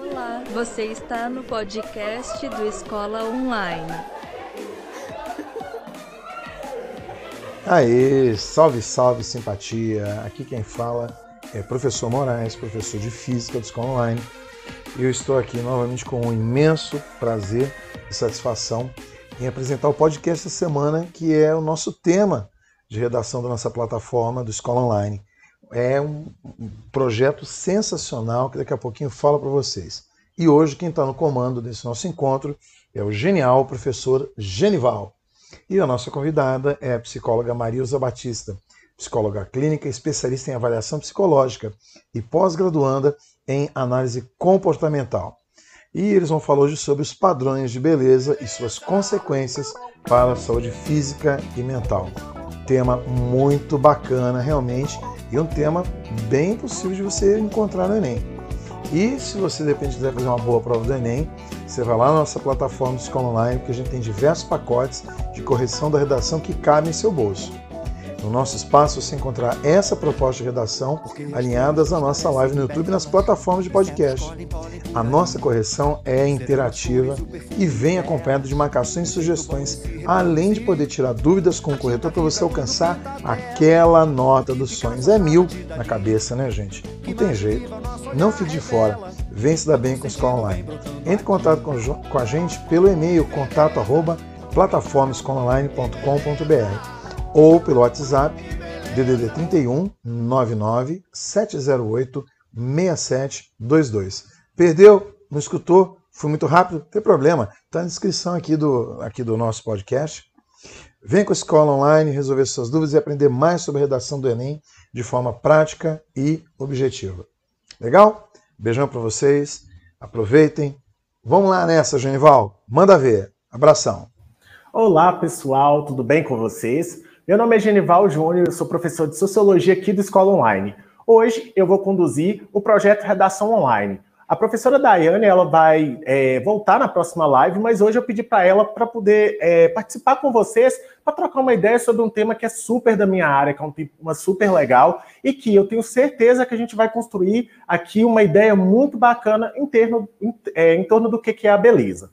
Olá, você está no podcast do Escola Online. Aê, salve, salve, simpatia. Aqui quem fala é professor Moraes, professor de Física do Escola Online. Eu estou aqui novamente com um imenso prazer e satisfação em apresentar o podcast essa semana, que é o nosso tema de redação da nossa plataforma do Escola Online. É um projeto sensacional que daqui a pouquinho falo para vocês. E hoje quem está no comando desse nosso encontro é o genial professor Genival. E a nossa convidada é a psicóloga Marilza Batista, psicóloga clínica, especialista em avaliação psicológica e pós-graduanda em análise comportamental. E eles vão falar hoje sobre os padrões de beleza e suas consequências para a saúde física e mental. Tema muito bacana, realmente, e um tema bem possível de você encontrar no Enem. E se você de repente quiser fazer uma boa prova do Enem, você vai lá na nossa plataforma Escola Online, que a gente tem diversos pacotes de correção da redação que cabem em seu bolso. No nosso espaço você encontrará essa proposta de redação alinhadas à nossa live no YouTube e nas plataformas de podcast. A nossa correção é interativa e vem acompanhada de marcações e sugestões, além de poder tirar dúvidas com o corretor para você alcançar aquela nota dos sonhos. É mil na cabeça, né, gente? Não tem jeito. Não fique de fora. Vem se dar bem com a Escola Online. Entre em contato com a gente pelo e-mail contato arroba plataformaescolaonline.com.br ou pelo WhatsApp DDD 31 99 708 6722. Perdeu? Não escutou? Fui muito rápido? Não tem problema. Está na descrição aqui do, aqui do nosso podcast. Vem com a escola online resolver suas dúvidas e aprender mais sobre a redação do Enem de forma prática e objetiva. Legal? Beijão para vocês. Aproveitem. Vamos lá nessa, Genival. Manda ver. Abração. Olá, pessoal. Tudo bem com vocês? Meu nome é Genival Júnior, eu sou professor de Sociologia aqui do Escola Online. Hoje eu vou conduzir o projeto Redação Online. A professora Daiane ela vai é, voltar na próxima live, mas hoje eu pedi para ela para poder é, participar com vocês para trocar uma ideia sobre um tema que é super da minha área, que é um tema super legal e que eu tenho certeza que a gente vai construir aqui uma ideia muito bacana em, termo, em, é, em torno do que, que é a beleza.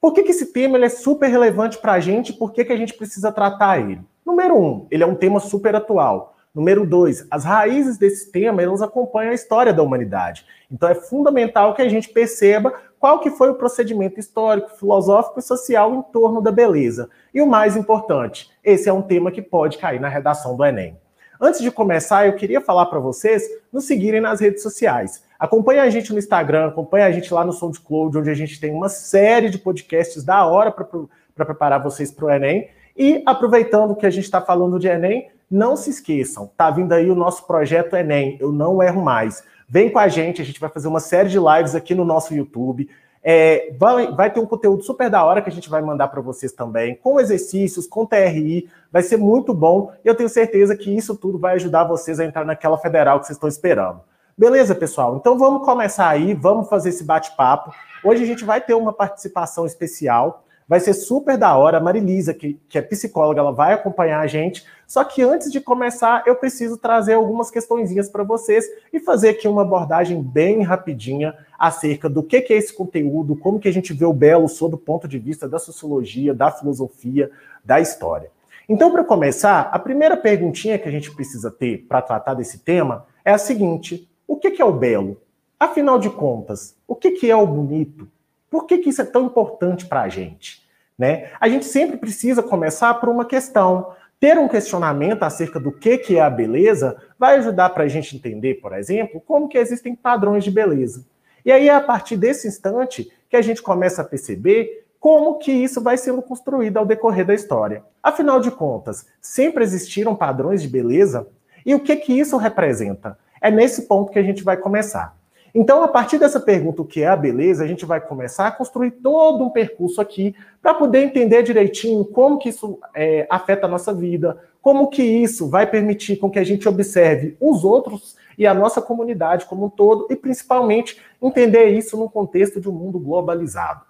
Por que, que esse tema é super relevante para a gente? Por que, que a gente precisa tratar ele? Número um, ele é um tema super atual. Número dois, as raízes desse tema elas acompanham a história da humanidade. Então é fundamental que a gente perceba qual que foi o procedimento histórico, filosófico e social em torno da beleza. E o mais importante, esse é um tema que pode cair na redação do Enem. Antes de começar, eu queria falar para vocês nos seguirem nas redes sociais. Acompanhe a gente no Instagram, acompanhe a gente lá no SoundCloud, onde a gente tem uma série de podcasts da hora para preparar vocês para o Enem. E aproveitando que a gente está falando de Enem, não se esqueçam, tá vindo aí o nosso projeto Enem, eu não erro mais. Vem com a gente, a gente vai fazer uma série de lives aqui no nosso YouTube. É, vai, vai, ter um conteúdo super da hora que a gente vai mandar para vocês também, com exercícios, com TRI, vai ser muito bom. E eu tenho certeza que isso tudo vai ajudar vocês a entrar naquela federal que vocês estão esperando. Beleza, pessoal? Então vamos começar aí, vamos fazer esse bate-papo. Hoje a gente vai ter uma participação especial. Vai ser super da hora. A Marilisa, que, que é psicóloga, ela vai acompanhar a gente. Só que antes de começar, eu preciso trazer algumas questõezinhas para vocês e fazer aqui uma abordagem bem rapidinha acerca do que, que é esse conteúdo, como que a gente vê o belo sob o ponto de vista da sociologia, da filosofia, da história. Então, para começar, a primeira perguntinha que a gente precisa ter para tratar desse tema é a seguinte: o que, que é o belo? Afinal de contas, o que, que é o bonito? Por que, que isso é tão importante para a gente? Né? A gente sempre precisa começar por uma questão. Ter um questionamento acerca do que, que é a beleza vai ajudar para a gente entender, por exemplo, como que existem padrões de beleza. E aí é a partir desse instante que a gente começa a perceber como que isso vai sendo construído ao decorrer da história. Afinal de contas, sempre existiram padrões de beleza? E o que que isso representa? É nesse ponto que a gente vai começar. Então, a partir dessa pergunta, o que é a beleza, a gente vai começar a construir todo um percurso aqui para poder entender direitinho como que isso é, afeta a nossa vida, como que isso vai permitir com que a gente observe os outros e a nossa comunidade como um todo, e principalmente entender isso no contexto de um mundo globalizado.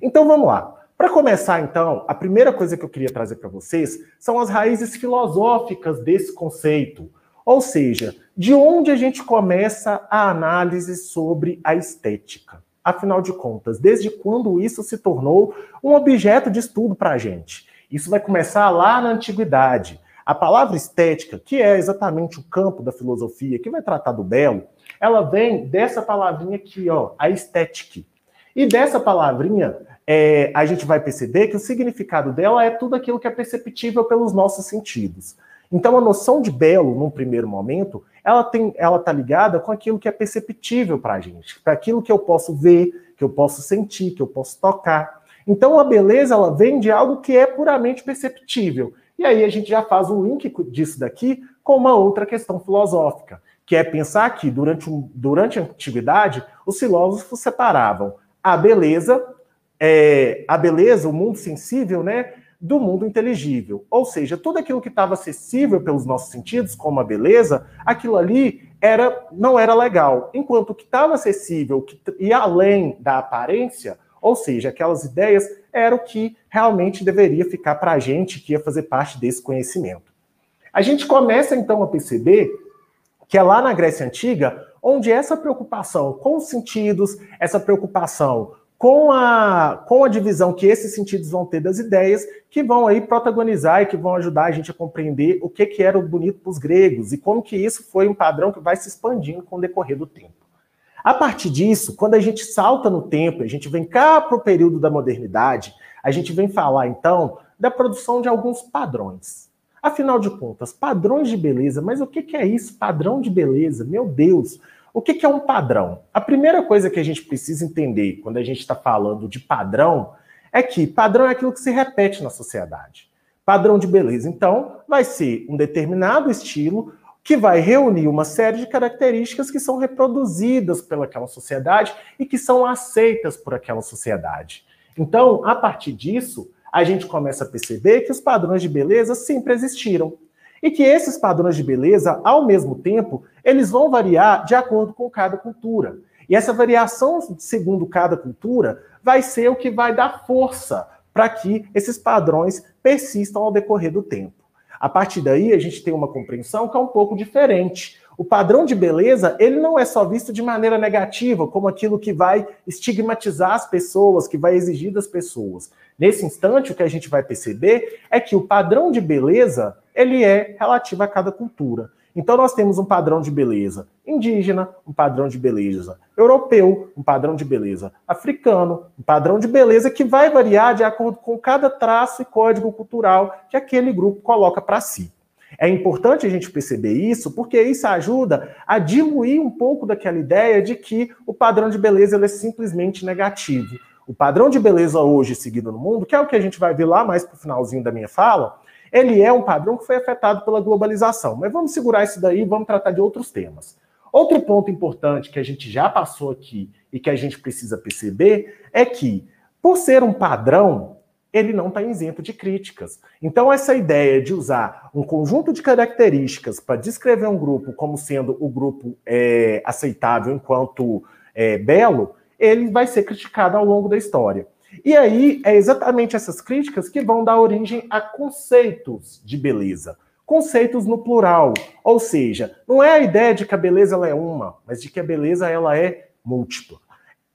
Então, vamos lá. Para começar, então, a primeira coisa que eu queria trazer para vocês são as raízes filosóficas desse conceito. Ou seja, de onde a gente começa a análise sobre a estética? Afinal de contas, desde quando isso se tornou um objeto de estudo para a gente? Isso vai começar lá na antiguidade. A palavra estética, que é exatamente o campo da filosofia que vai tratar do belo, ela vem dessa palavrinha aqui, ó, a estética. E dessa palavrinha, é, a gente vai perceber que o significado dela é tudo aquilo que é perceptível pelos nossos sentidos. Então, a noção de belo, num primeiro momento, ela tem, ela está ligada com aquilo que é perceptível para a gente, para aquilo que eu posso ver, que eu posso sentir, que eu posso tocar. Então, a beleza ela vem de algo que é puramente perceptível. E aí a gente já faz um link disso daqui com uma outra questão filosófica, que é pensar que durante, durante a antiguidade os filósofos separavam a beleza, é, a beleza, o mundo sensível, né, do mundo inteligível. Ou seja, tudo aquilo que estava acessível pelos nossos sentidos, como a beleza, aquilo ali era não era legal. Enquanto o que estava acessível que, e além da aparência, ou seja, aquelas ideias, era o que realmente deveria ficar para a gente, que ia fazer parte desse conhecimento. A gente começa então a perceber que é lá na Grécia Antiga onde essa preocupação com os sentidos, essa preocupação com a, com a divisão que esses sentidos vão ter das ideias, que vão aí protagonizar e que vão ajudar a gente a compreender o que, que era o bonito para os gregos e como que isso foi um padrão que vai se expandindo com o decorrer do tempo. A partir disso, quando a gente salta no tempo, a gente vem cá para o período da modernidade, a gente vem falar então da produção de alguns padrões. Afinal de contas, padrões de beleza, mas o que, que é isso? Padrão de beleza? Meu Deus! O que, que é um padrão? A primeira coisa que a gente precisa entender quando a gente está falando de padrão é que padrão é aquilo que se repete na sociedade. Padrão de beleza, então, vai ser um determinado estilo que vai reunir uma série de características que são reproduzidas pelaquela sociedade e que são aceitas por aquela sociedade. Então, a partir disso, a gente começa a perceber que os padrões de beleza sempre existiram. E que esses padrões de beleza, ao mesmo tempo, eles vão variar de acordo com cada cultura. E essa variação, segundo cada cultura, vai ser o que vai dar força para que esses padrões persistam ao decorrer do tempo. A partir daí, a gente tem uma compreensão que é um pouco diferente. O padrão de beleza, ele não é só visto de maneira negativa, como aquilo que vai estigmatizar as pessoas, que vai exigir das pessoas. Nesse instante, o que a gente vai perceber é que o padrão de beleza, ele é relativo a cada cultura. Então nós temos um padrão de beleza indígena, um padrão de beleza europeu, um padrão de beleza africano, um padrão de beleza que vai variar de acordo com cada traço e código cultural que aquele grupo coloca para si. É importante a gente perceber isso, porque isso ajuda a diluir um pouco daquela ideia de que o padrão de beleza é simplesmente negativo. O padrão de beleza hoje seguido no mundo, que é o que a gente vai ver lá mais para o finalzinho da minha fala, ele é um padrão que foi afetado pela globalização. Mas vamos segurar isso daí e vamos tratar de outros temas. Outro ponto importante que a gente já passou aqui e que a gente precisa perceber é que, por ser um padrão, ele não está isento de críticas. Então, essa ideia de usar um conjunto de características para descrever um grupo como sendo o grupo é, aceitável enquanto é, belo, ele vai ser criticado ao longo da história. E aí, é exatamente essas críticas que vão dar origem a conceitos de beleza. Conceitos no plural. Ou seja, não é a ideia de que a beleza ela é uma, mas de que a beleza ela é múltipla.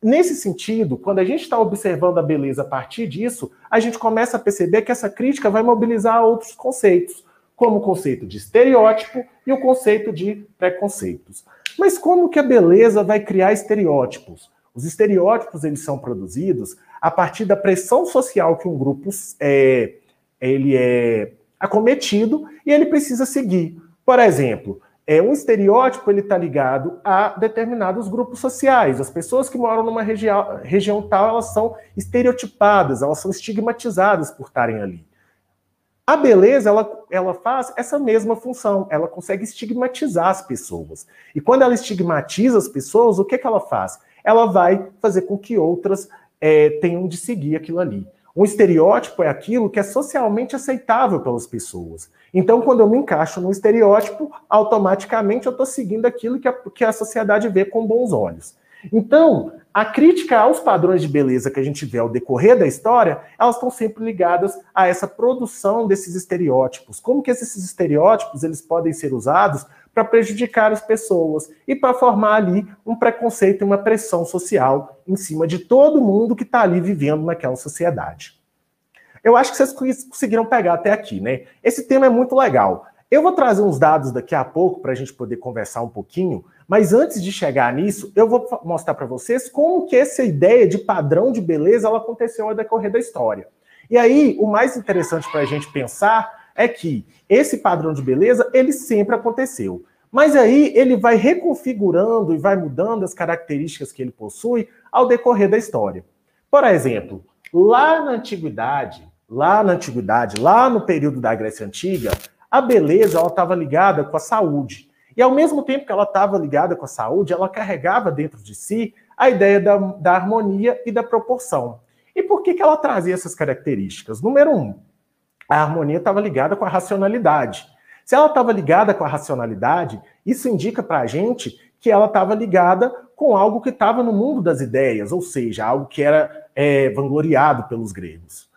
Nesse sentido, quando a gente está observando a beleza a partir disso, a gente começa a perceber que essa crítica vai mobilizar outros conceitos, como o conceito de estereótipo e o conceito de preconceitos. Mas como que a beleza vai criar estereótipos? Os estereótipos eles são produzidos a partir da pressão social que um grupo é, ele é acometido e ele precisa seguir. Por exemplo, é, um estereótipo ele está ligado a determinados grupos sociais. As pessoas que moram numa região, região tal, elas são estereotipadas, elas são estigmatizadas por estarem ali. A beleza, ela, ela faz essa mesma função, ela consegue estigmatizar as pessoas. E quando ela estigmatiza as pessoas, o que, que ela faz? Ela vai fazer com que outras é, tenham de seguir aquilo ali. Um estereótipo é aquilo que é socialmente aceitável pelas pessoas. Então, quando eu me encaixo no estereótipo, automaticamente eu estou seguindo aquilo que a, que a sociedade vê com bons olhos. Então, a crítica aos padrões de beleza que a gente vê ao decorrer da história, elas estão sempre ligadas a essa produção desses estereótipos. Como que esses estereótipos eles podem ser usados para prejudicar as pessoas e para formar ali um preconceito e uma pressão social em cima de todo mundo que está ali vivendo naquela sociedade. Eu acho que vocês conseguiram pegar até aqui, né? Esse tema é muito legal. Eu vou trazer uns dados daqui a pouco para a gente poder conversar um pouquinho, mas antes de chegar nisso, eu vou mostrar para vocês como que essa ideia de padrão de beleza ela aconteceu ao decorrer da história. E aí, o mais interessante para a gente pensar é que esse padrão de beleza ele sempre aconteceu. Mas aí ele vai reconfigurando e vai mudando as características que ele possui ao decorrer da história. Por exemplo, lá na antiguidade, lá na antiguidade, lá no período da Grécia antiga, a beleza ela estava ligada com a saúde. E ao mesmo tempo que ela estava ligada com a saúde, ela carregava dentro de si a ideia da, da harmonia e da proporção. E por que, que ela trazia essas características? Número um, a harmonia estava ligada com a racionalidade. Se ela estava ligada com a racionalidade, isso indica para a gente que ela estava ligada com algo que estava no mundo das ideias, ou seja, algo que era é, vangloriado pelos gregos.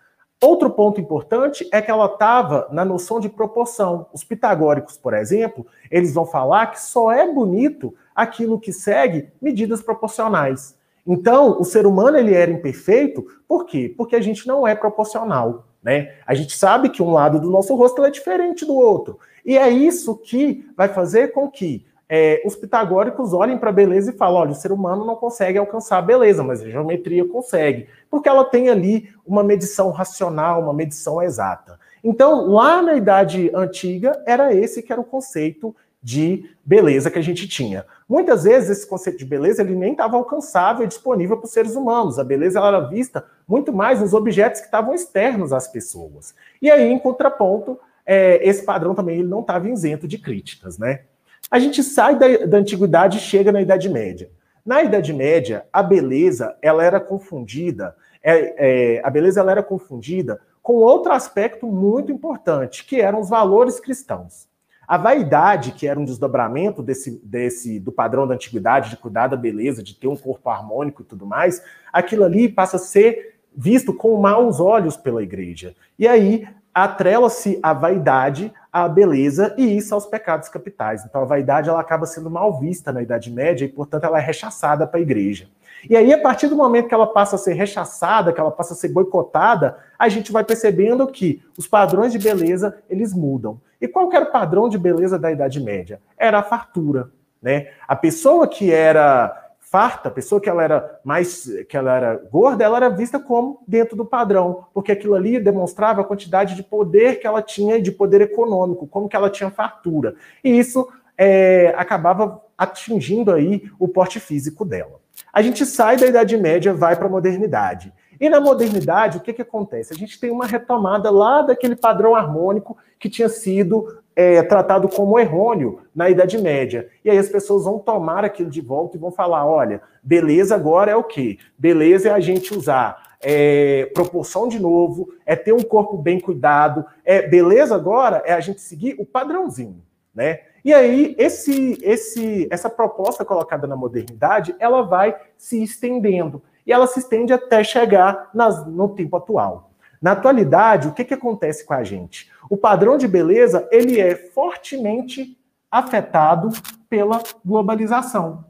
Outro ponto importante é que ela estava na noção de proporção. Os pitagóricos, por exemplo, eles vão falar que só é bonito aquilo que segue medidas proporcionais. Então, o ser humano ele era imperfeito, por quê? Porque a gente não é proporcional, né? A gente sabe que um lado do nosso rosto é diferente do outro. E é isso que vai fazer com que é, os pitagóricos olhem para a beleza e falam: olha, o ser humano não consegue alcançar a beleza, mas a geometria consegue, porque ela tem ali uma medição racional, uma medição exata. Então, lá na Idade Antiga, era esse que era o conceito de beleza que a gente tinha. Muitas vezes esse conceito de beleza ele nem estava alcançável e disponível para os seres humanos. A beleza era vista muito mais nos objetos que estavam externos às pessoas. E aí, em contraponto, é, esse padrão também ele não estava isento de críticas, né? A gente sai da, da antiguidade e chega na Idade Média. Na Idade Média, a beleza ela era confundida, é, é, a beleza ela era confundida com outro aspecto muito importante, que eram os valores cristãos. A vaidade, que era um desdobramento desse, desse do padrão da antiguidade, de cuidar da beleza, de ter um corpo harmônico e tudo mais, aquilo ali passa a ser visto com maus olhos pela igreja. E aí atrela-se a vaidade à beleza e isso aos pecados capitais. Então a vaidade ela acaba sendo mal vista na Idade Média e, portanto, ela é rechaçada para a igreja. E aí, a partir do momento que ela passa a ser rechaçada, que ela passa a ser boicotada, a gente vai percebendo que os padrões de beleza, eles mudam. E qual era o padrão de beleza da Idade Média? Era a fartura. Né? A pessoa que era farta, a pessoa que ela era mais que ela era gorda, ela era vista como dentro do padrão, porque aquilo ali demonstrava a quantidade de poder que ela tinha de poder econômico, como que ela tinha fartura. E isso é, acabava atingindo aí o porte físico dela. A gente sai da Idade Média, vai para a modernidade. E na modernidade, o que, que acontece? A gente tem uma retomada lá daquele padrão harmônico que tinha sido é, tratado como errôneo na Idade Média. E aí as pessoas vão tomar aquilo de volta e vão falar: olha, beleza agora é o quê? Beleza é a gente usar é, proporção de novo, é ter um corpo bem cuidado, é beleza agora é a gente seguir o padrãozinho, né? E aí esse, esse, essa proposta colocada na modernidade, ela vai se estendendo e ela se estende até chegar nas, no tempo atual. Na atualidade, o que, que acontece com a gente? O padrão de beleza ele é fortemente afetado pela globalização.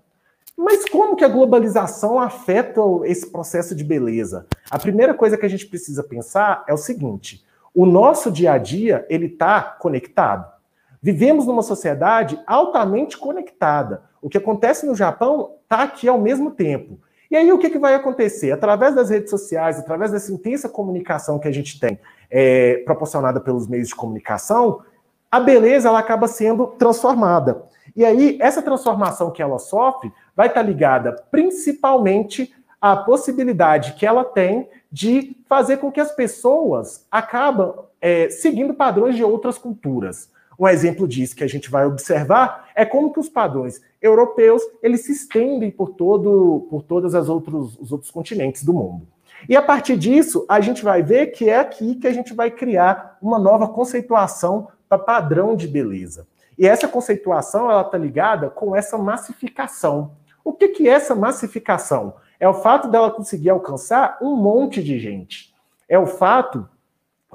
Mas como que a globalização afeta esse processo de beleza? A primeira coisa que a gente precisa pensar é o seguinte: o nosso dia a dia ele está conectado. Vivemos numa sociedade altamente conectada. O que acontece no Japão está aqui ao mesmo tempo. E aí o que, que vai acontecer? Através das redes sociais, através dessa intensa comunicação que a gente tem é, proporcionada pelos meios de comunicação, a beleza ela acaba sendo transformada. E aí essa transformação que ela sofre vai estar ligada principalmente à possibilidade que ela tem de fazer com que as pessoas acabam é, seguindo padrões de outras culturas. Um exemplo disso que a gente vai observar é como que os padrões europeus eles se estendem por todo por todos os outros continentes do mundo. E a partir disso, a gente vai ver que é aqui que a gente vai criar uma nova conceituação para padrão de beleza. E essa conceituação ela está ligada com essa massificação. O que, que é essa massificação? É o fato dela conseguir alcançar um monte de gente. É o fato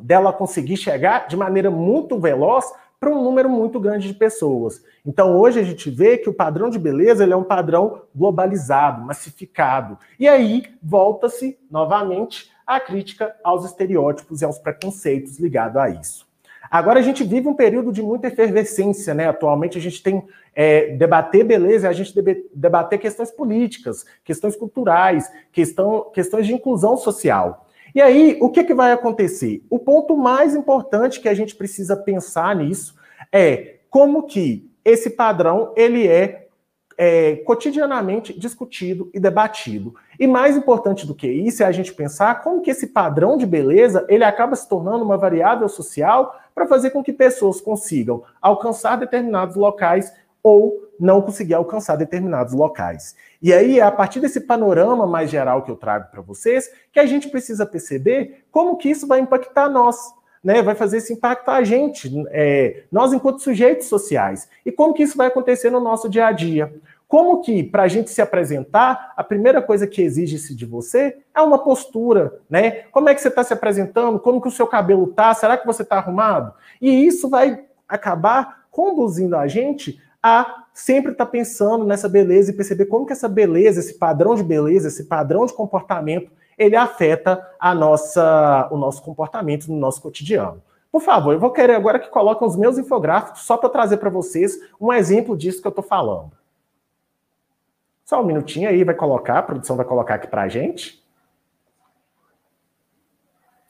dela conseguir chegar de maneira muito veloz para um número muito grande de pessoas. Então, hoje a gente vê que o padrão de beleza ele é um padrão globalizado, massificado. E aí volta-se novamente a crítica aos estereótipos e aos preconceitos ligados a isso. Agora a gente vive um período de muita efervescência, né? Atualmente a gente tem é, debater beleza, a gente debater questões políticas, questões culturais, questão, questões de inclusão social. E aí, o que, que vai acontecer? O ponto mais importante que a gente precisa pensar nisso é como que esse padrão ele é, é cotidianamente discutido e debatido. E mais importante do que isso é a gente pensar como que esse padrão de beleza ele acaba se tornando uma variável social para fazer com que pessoas consigam alcançar determinados locais ou não conseguir alcançar determinados locais. E aí, é a partir desse panorama mais geral que eu trago para vocês, que a gente precisa perceber como que isso vai impactar nós, né? Vai fazer esse impacto a gente, é, nós enquanto sujeitos sociais. E como que isso vai acontecer no nosso dia a dia. Como que, para a gente se apresentar, a primeira coisa que exige-se de você é uma postura, né? Como é que você está se apresentando? Como que o seu cabelo tá? Será que você está arrumado? E isso vai acabar conduzindo a gente a sempre estar tá pensando nessa beleza e perceber como que essa beleza, esse padrão de beleza, esse padrão de comportamento, ele afeta a nossa, o nosso comportamento no nosso cotidiano. Por favor, eu vou querer agora que coloquem os meus infográficos só para trazer para vocês um exemplo disso que eu estou falando. Só um minutinho aí, vai colocar, a produção vai colocar aqui para a gente.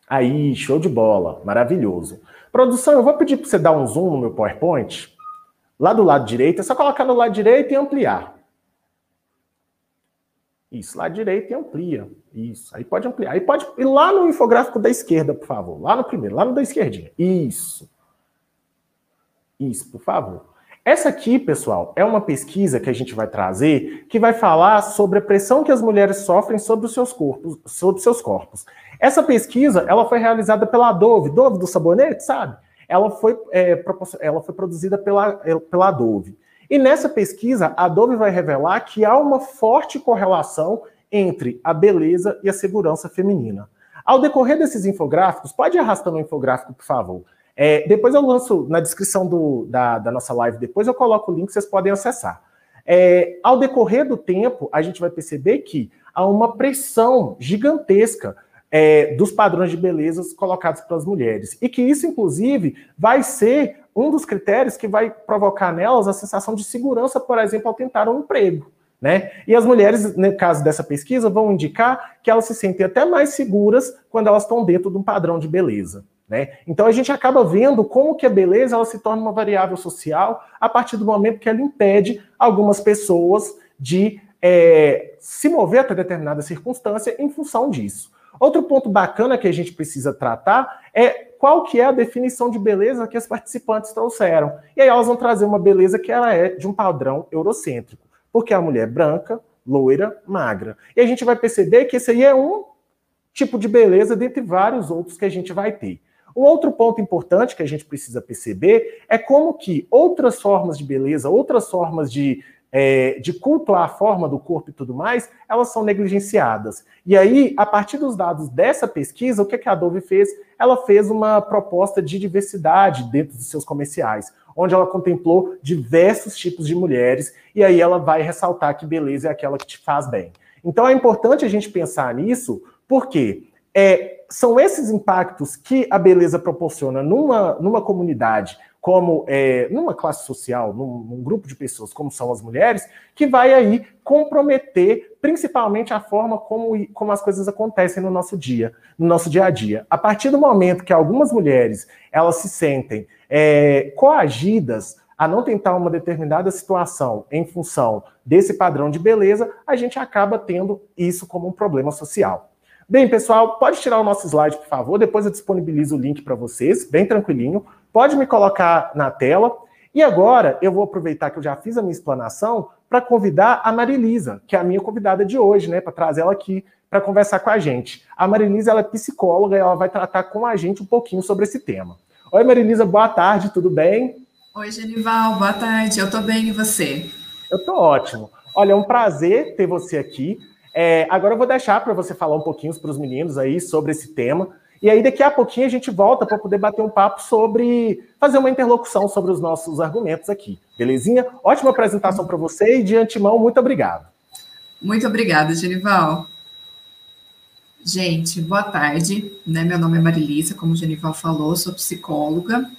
Aí, show de bola, maravilhoso. Produção, eu vou pedir para você dar um zoom no meu PowerPoint. Lá do lado direito, é só colocar no lado direito e ampliar. Isso, lado direito e amplia. Isso, aí pode ampliar. Aí pode ir lá no infográfico da esquerda, por favor. Lá no primeiro, lá no da esquerdinha. Isso. Isso, por favor. Essa aqui, pessoal, é uma pesquisa que a gente vai trazer que vai falar sobre a pressão que as mulheres sofrem sobre os seus corpos, sobre seus corpos. Essa pesquisa, ela foi realizada pela Dove, Dove do sabonete, sabe? Ela foi, é, ela foi produzida pela, pela Dove. E nessa pesquisa, a Dove vai revelar que há uma forte correlação entre a beleza e a segurança feminina. Ao decorrer desses infográficos, pode ir arrastando o infográfico, por favor. É, depois eu lanço na descrição do, da, da, nossa live, depois eu coloco o link, vocês podem acessar. É, ao decorrer do tempo, a gente vai perceber que há uma pressão gigantesca é, dos padrões de beleza colocados pelas mulheres. E que isso, inclusive, vai ser um dos critérios que vai provocar nelas a sensação de segurança, por exemplo, ao tentar um emprego. Né? E as mulheres, no caso dessa pesquisa, vão indicar que elas se sentem até mais seguras quando elas estão dentro de um padrão de beleza. Né? Então a gente acaba vendo como que a beleza ela se torna uma variável social a partir do momento que ela impede algumas pessoas de é, se mover até determinada circunstância em função disso. Outro ponto bacana que a gente precisa tratar é qual que é a definição de beleza que as participantes trouxeram. E aí elas vão trazer uma beleza que ela é de um padrão eurocêntrico, porque a mulher branca, loira, magra. E a gente vai perceber que esse aí é um tipo de beleza dentre vários outros que a gente vai ter. Um outro ponto importante que a gente precisa perceber é como que outras formas de beleza, outras formas de, é, de culto à forma do corpo e tudo mais, elas são negligenciadas. E aí, a partir dos dados dessa pesquisa, o que, que a Dove fez? Ela fez uma proposta de diversidade dentro dos seus comerciais, onde ela contemplou diversos tipos de mulheres, e aí ela vai ressaltar que beleza é aquela que te faz bem. Então é importante a gente pensar nisso, porque é, são esses impactos que a beleza proporciona numa, numa comunidade, como é, numa classe social, num, num, grupo de pessoas como são as mulheres, que vai aí comprometer principalmente a forma como, como as coisas acontecem no nosso dia, no nosso dia a dia. A partir do momento que algumas mulheres elas se sentem é, coagidas a não tentar uma determinada situação em função desse padrão de beleza, a gente acaba tendo isso como um problema social. Bem, pessoal, pode tirar o nosso slide, por favor. Depois eu disponibilizo o link para vocês, bem tranquilinho. Pode me colocar na tela. E agora eu vou aproveitar que eu já fiz a minha explanação para convidar a Marilisa, que é a minha convidada de hoje, né, para trazer ela aqui para conversar com a gente. A Marilisa ela é psicóloga e ela vai tratar com a gente um pouquinho sobre esse tema. Oi, Marilisa, boa tarde, tudo bem? Oi, Genival, boa tarde. Eu estou bem e você? Eu estou ótimo. Olha, é um prazer ter você aqui. É, agora eu vou deixar para você falar um pouquinho para os meninos aí sobre esse tema. E aí, daqui a pouquinho, a gente volta para poder bater um papo sobre fazer uma interlocução sobre os nossos argumentos aqui. Belezinha? Ótima apresentação para você e de antemão, muito obrigado. Muito obrigada, Genival. Gente, boa tarde. Né? Meu nome é Marilisa, como o Genival falou, sou psicóloga.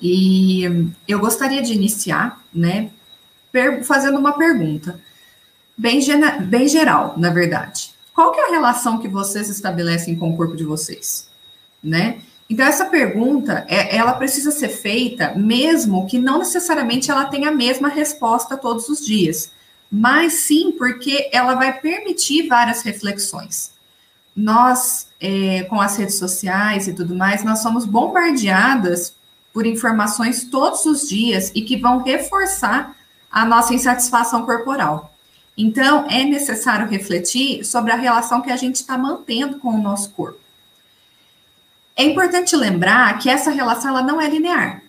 E eu gostaria de iniciar, né, fazendo uma pergunta, bem, bem geral, na verdade. Qual que é a relação que vocês estabelecem com o corpo de vocês? Né? Então, essa pergunta, é, ela precisa ser feita, mesmo que não necessariamente ela tenha a mesma resposta todos os dias, mas sim porque ela vai permitir várias reflexões. Nós, é, com as redes sociais e tudo mais, nós somos bombardeadas por informações todos os dias e que vão reforçar a nossa insatisfação corporal. Então, é necessário refletir sobre a relação que a gente está mantendo com o nosso corpo. É importante lembrar que essa relação ela não é linear.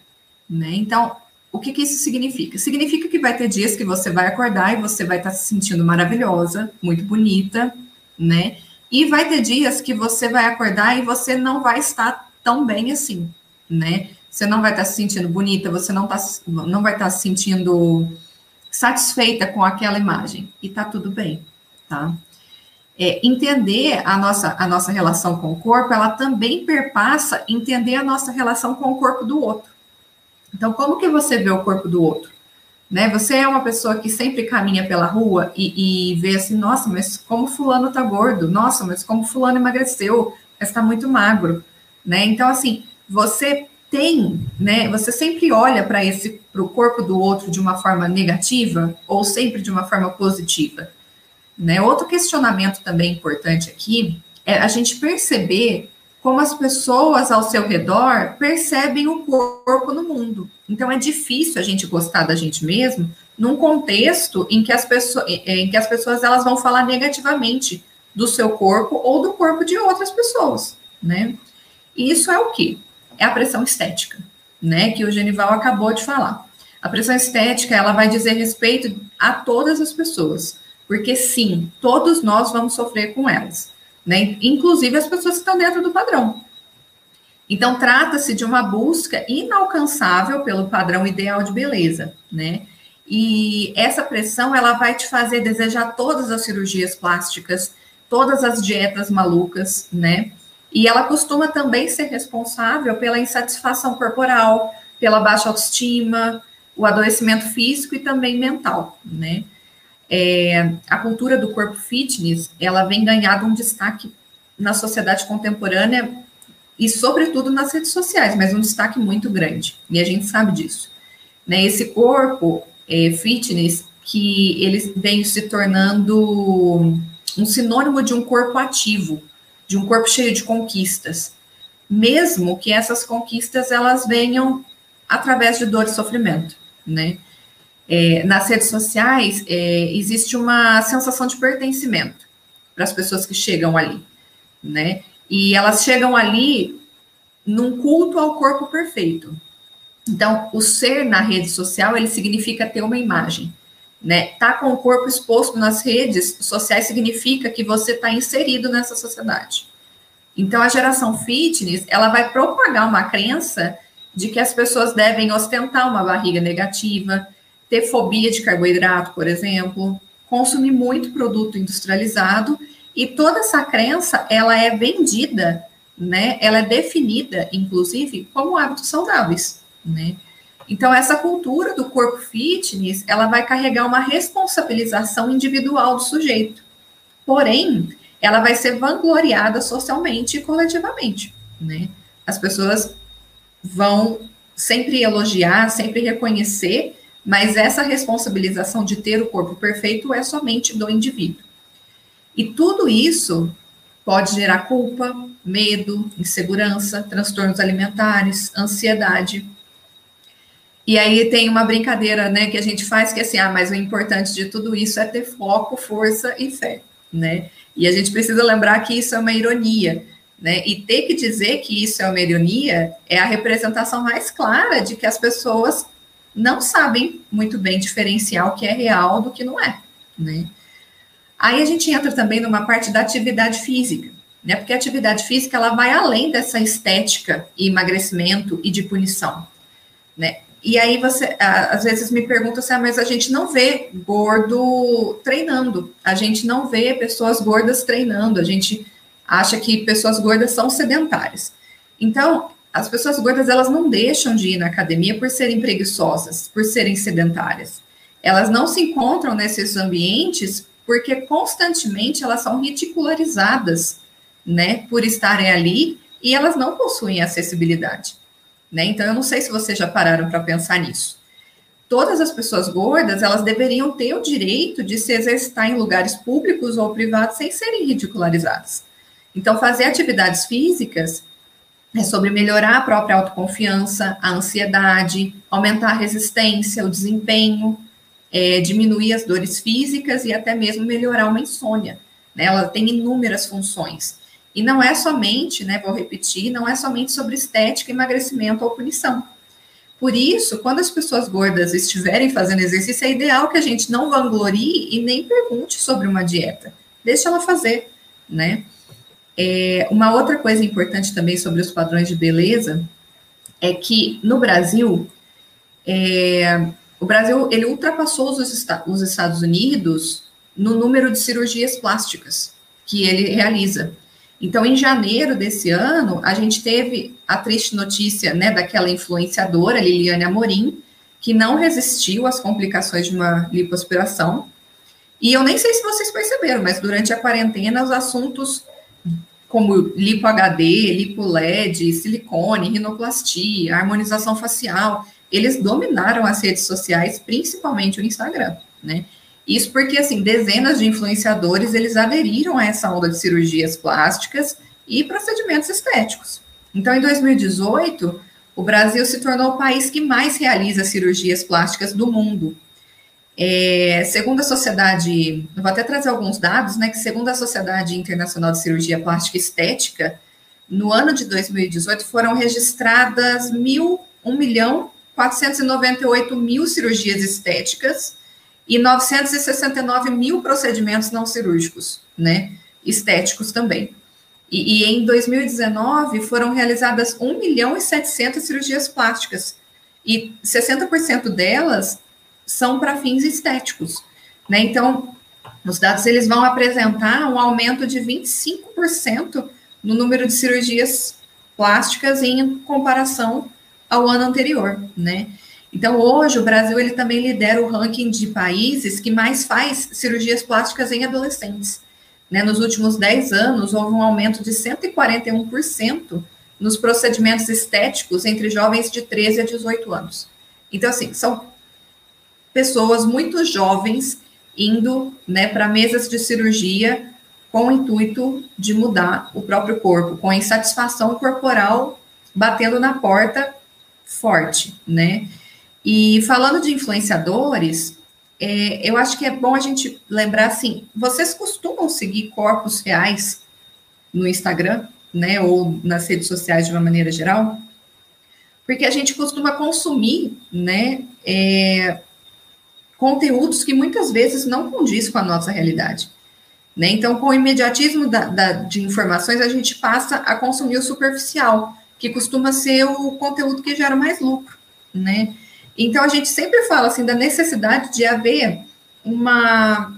Né? Então, o que, que isso significa? Significa que vai ter dias que você vai acordar e você vai estar tá se sentindo maravilhosa, muito bonita, né? E vai ter dias que você vai acordar e você não vai estar tão bem assim, né? Você não vai estar se sentindo bonita, você não, tá, não vai estar se sentindo satisfeita com aquela imagem. E tá tudo bem, tá? É, entender a nossa, a nossa relação com o corpo, ela também perpassa entender a nossa relação com o corpo do outro. Então, como que você vê o corpo do outro? Né? Você é uma pessoa que sempre caminha pela rua e, e vê assim, nossa, mas como fulano tá gordo, nossa, mas como fulano emagreceu, está muito magro, né? Então, assim, você tem, né? Você sempre olha para esse para o corpo do outro de uma forma negativa ou sempre de uma forma positiva, né? Outro questionamento também importante aqui é a gente perceber como as pessoas ao seu redor percebem o corpo no mundo. Então é difícil a gente gostar da gente mesmo num contexto em que as pessoas, em que as pessoas elas vão falar negativamente do seu corpo ou do corpo de outras pessoas, né? E isso é o que? É a pressão estética, né, que o Genival acabou de falar. A pressão estética, ela vai dizer respeito a todas as pessoas, porque sim, todos nós vamos sofrer com elas, né, inclusive as pessoas que estão dentro do padrão. Então, trata-se de uma busca inalcançável pelo padrão ideal de beleza, né, e essa pressão, ela vai te fazer desejar todas as cirurgias plásticas, todas as dietas malucas, né, e ela costuma também ser responsável pela insatisfação corporal, pela baixa autoestima, o adoecimento físico e também mental, né? É, a cultura do corpo fitness, ela vem ganhando um destaque na sociedade contemporânea e, sobretudo, nas redes sociais, mas um destaque muito grande, e a gente sabe disso. Né? Esse corpo é, fitness, que ele vem se tornando um sinônimo de um corpo ativo, de um corpo cheio de conquistas, mesmo que essas conquistas elas venham através de dor e sofrimento, né? É, nas redes sociais é, existe uma sensação de pertencimento para as pessoas que chegam ali, né? E elas chegam ali num culto ao corpo perfeito. Então, o ser na rede social ele significa ter uma imagem né? Tá com o corpo exposto nas redes sociais significa que você está inserido nessa sociedade. Então, a geração fitness, ela vai propagar uma crença de que as pessoas devem ostentar uma barriga negativa, ter fobia de carboidrato, por exemplo, consumir muito produto industrializado, e toda essa crença, ela é vendida, né? Ela é definida, inclusive, como hábitos saudáveis, né? Então, essa cultura do corpo fitness, ela vai carregar uma responsabilização individual do sujeito. Porém, ela vai ser vangloriada socialmente e coletivamente, né? As pessoas vão sempre elogiar, sempre reconhecer, mas essa responsabilização de ter o corpo perfeito é somente do indivíduo. E tudo isso pode gerar culpa, medo, insegurança, transtornos alimentares, ansiedade, e aí tem uma brincadeira, né, que a gente faz que é assim, ah, mas o importante de tudo isso é ter foco, força e fé, né? E a gente precisa lembrar que isso é uma ironia, né? E ter que dizer que isso é uma ironia é a representação mais clara de que as pessoas não sabem muito bem diferenciar o que é real do que não é, né? Aí a gente entra também numa parte da atividade física, né? Porque a atividade física ela vai além dessa estética e emagrecimento e de punição, né? E aí você às vezes me pergunta assim, ah, mas a gente não vê gordo treinando, a gente não vê pessoas gordas treinando, a gente acha que pessoas gordas são sedentárias. Então, as pessoas gordas elas não deixam de ir na academia por serem preguiçosas, por serem sedentárias. Elas não se encontram nesses ambientes porque constantemente elas são ridicularizadas, né, por estarem ali e elas não possuem acessibilidade, né? Então eu não sei se vocês já pararam para pensar nisso. Todas as pessoas gordas, elas deveriam ter o direito de se exercitar em lugares públicos ou privados sem serem ridicularizadas. Então fazer atividades físicas é sobre melhorar a própria autoconfiança, a ansiedade, aumentar a resistência, o desempenho, é, diminuir as dores físicas e até mesmo melhorar uma insônia. Né? Ela tem inúmeras funções. E não é somente, né, vou repetir, não é somente sobre estética, emagrecimento ou punição. Por isso, quando as pessoas gordas estiverem fazendo exercício, é ideal que a gente não vanglorie e nem pergunte sobre uma dieta. Deixa ela fazer, né? É, uma outra coisa importante também sobre os padrões de beleza é que no Brasil é, o Brasil ele ultrapassou os, os Estados Unidos no número de cirurgias plásticas que ele realiza. Então, em janeiro desse ano, a gente teve a triste notícia né, daquela influenciadora, Liliane Amorim, que não resistiu às complicações de uma lipoaspiração. E eu nem sei se vocês perceberam, mas durante a quarentena, os assuntos como lipo HD, lipo LED, silicone, rinoplastia, harmonização facial, eles dominaram as redes sociais, principalmente o Instagram, né? Isso porque, assim, dezenas de influenciadores, eles aderiram a essa onda de cirurgias plásticas e procedimentos estéticos. Então, em 2018, o Brasil se tornou o país que mais realiza cirurgias plásticas do mundo. É, segundo a Sociedade, vou até trazer alguns dados, né, que segundo a Sociedade Internacional de Cirurgia Plástica e Estética, no ano de 2018 foram registradas mil, 1 milhão 498 mil cirurgias estéticas e 969 mil procedimentos não cirúrgicos, né? Estéticos também. E, e, em 2019 foram realizadas 1 milhão e 700 cirurgias plásticas e 60% delas são para fins estéticos, né? Então, os dados eles vão apresentar um aumento de 25% no número de cirurgias plásticas em comparação ao ano anterior, né? Então, hoje, o Brasil ele também lidera o ranking de países que mais faz cirurgias plásticas em adolescentes. Né? Nos últimos 10 anos, houve um aumento de 141% nos procedimentos estéticos entre jovens de 13 a 18 anos. Então, assim, são pessoas muito jovens indo né, para mesas de cirurgia com o intuito de mudar o próprio corpo, com a insatisfação corporal batendo na porta forte, né? E falando de influenciadores, é, eu acho que é bom a gente lembrar assim: vocês costumam seguir corpos reais no Instagram, né? Ou nas redes sociais de uma maneira geral? Porque a gente costuma consumir, né? É, conteúdos que muitas vezes não condiz com a nossa realidade. Né? Então, com o imediatismo da, da, de informações, a gente passa a consumir o superficial que costuma ser o conteúdo que gera mais lucro, né? Então a gente sempre fala assim da necessidade de haver uma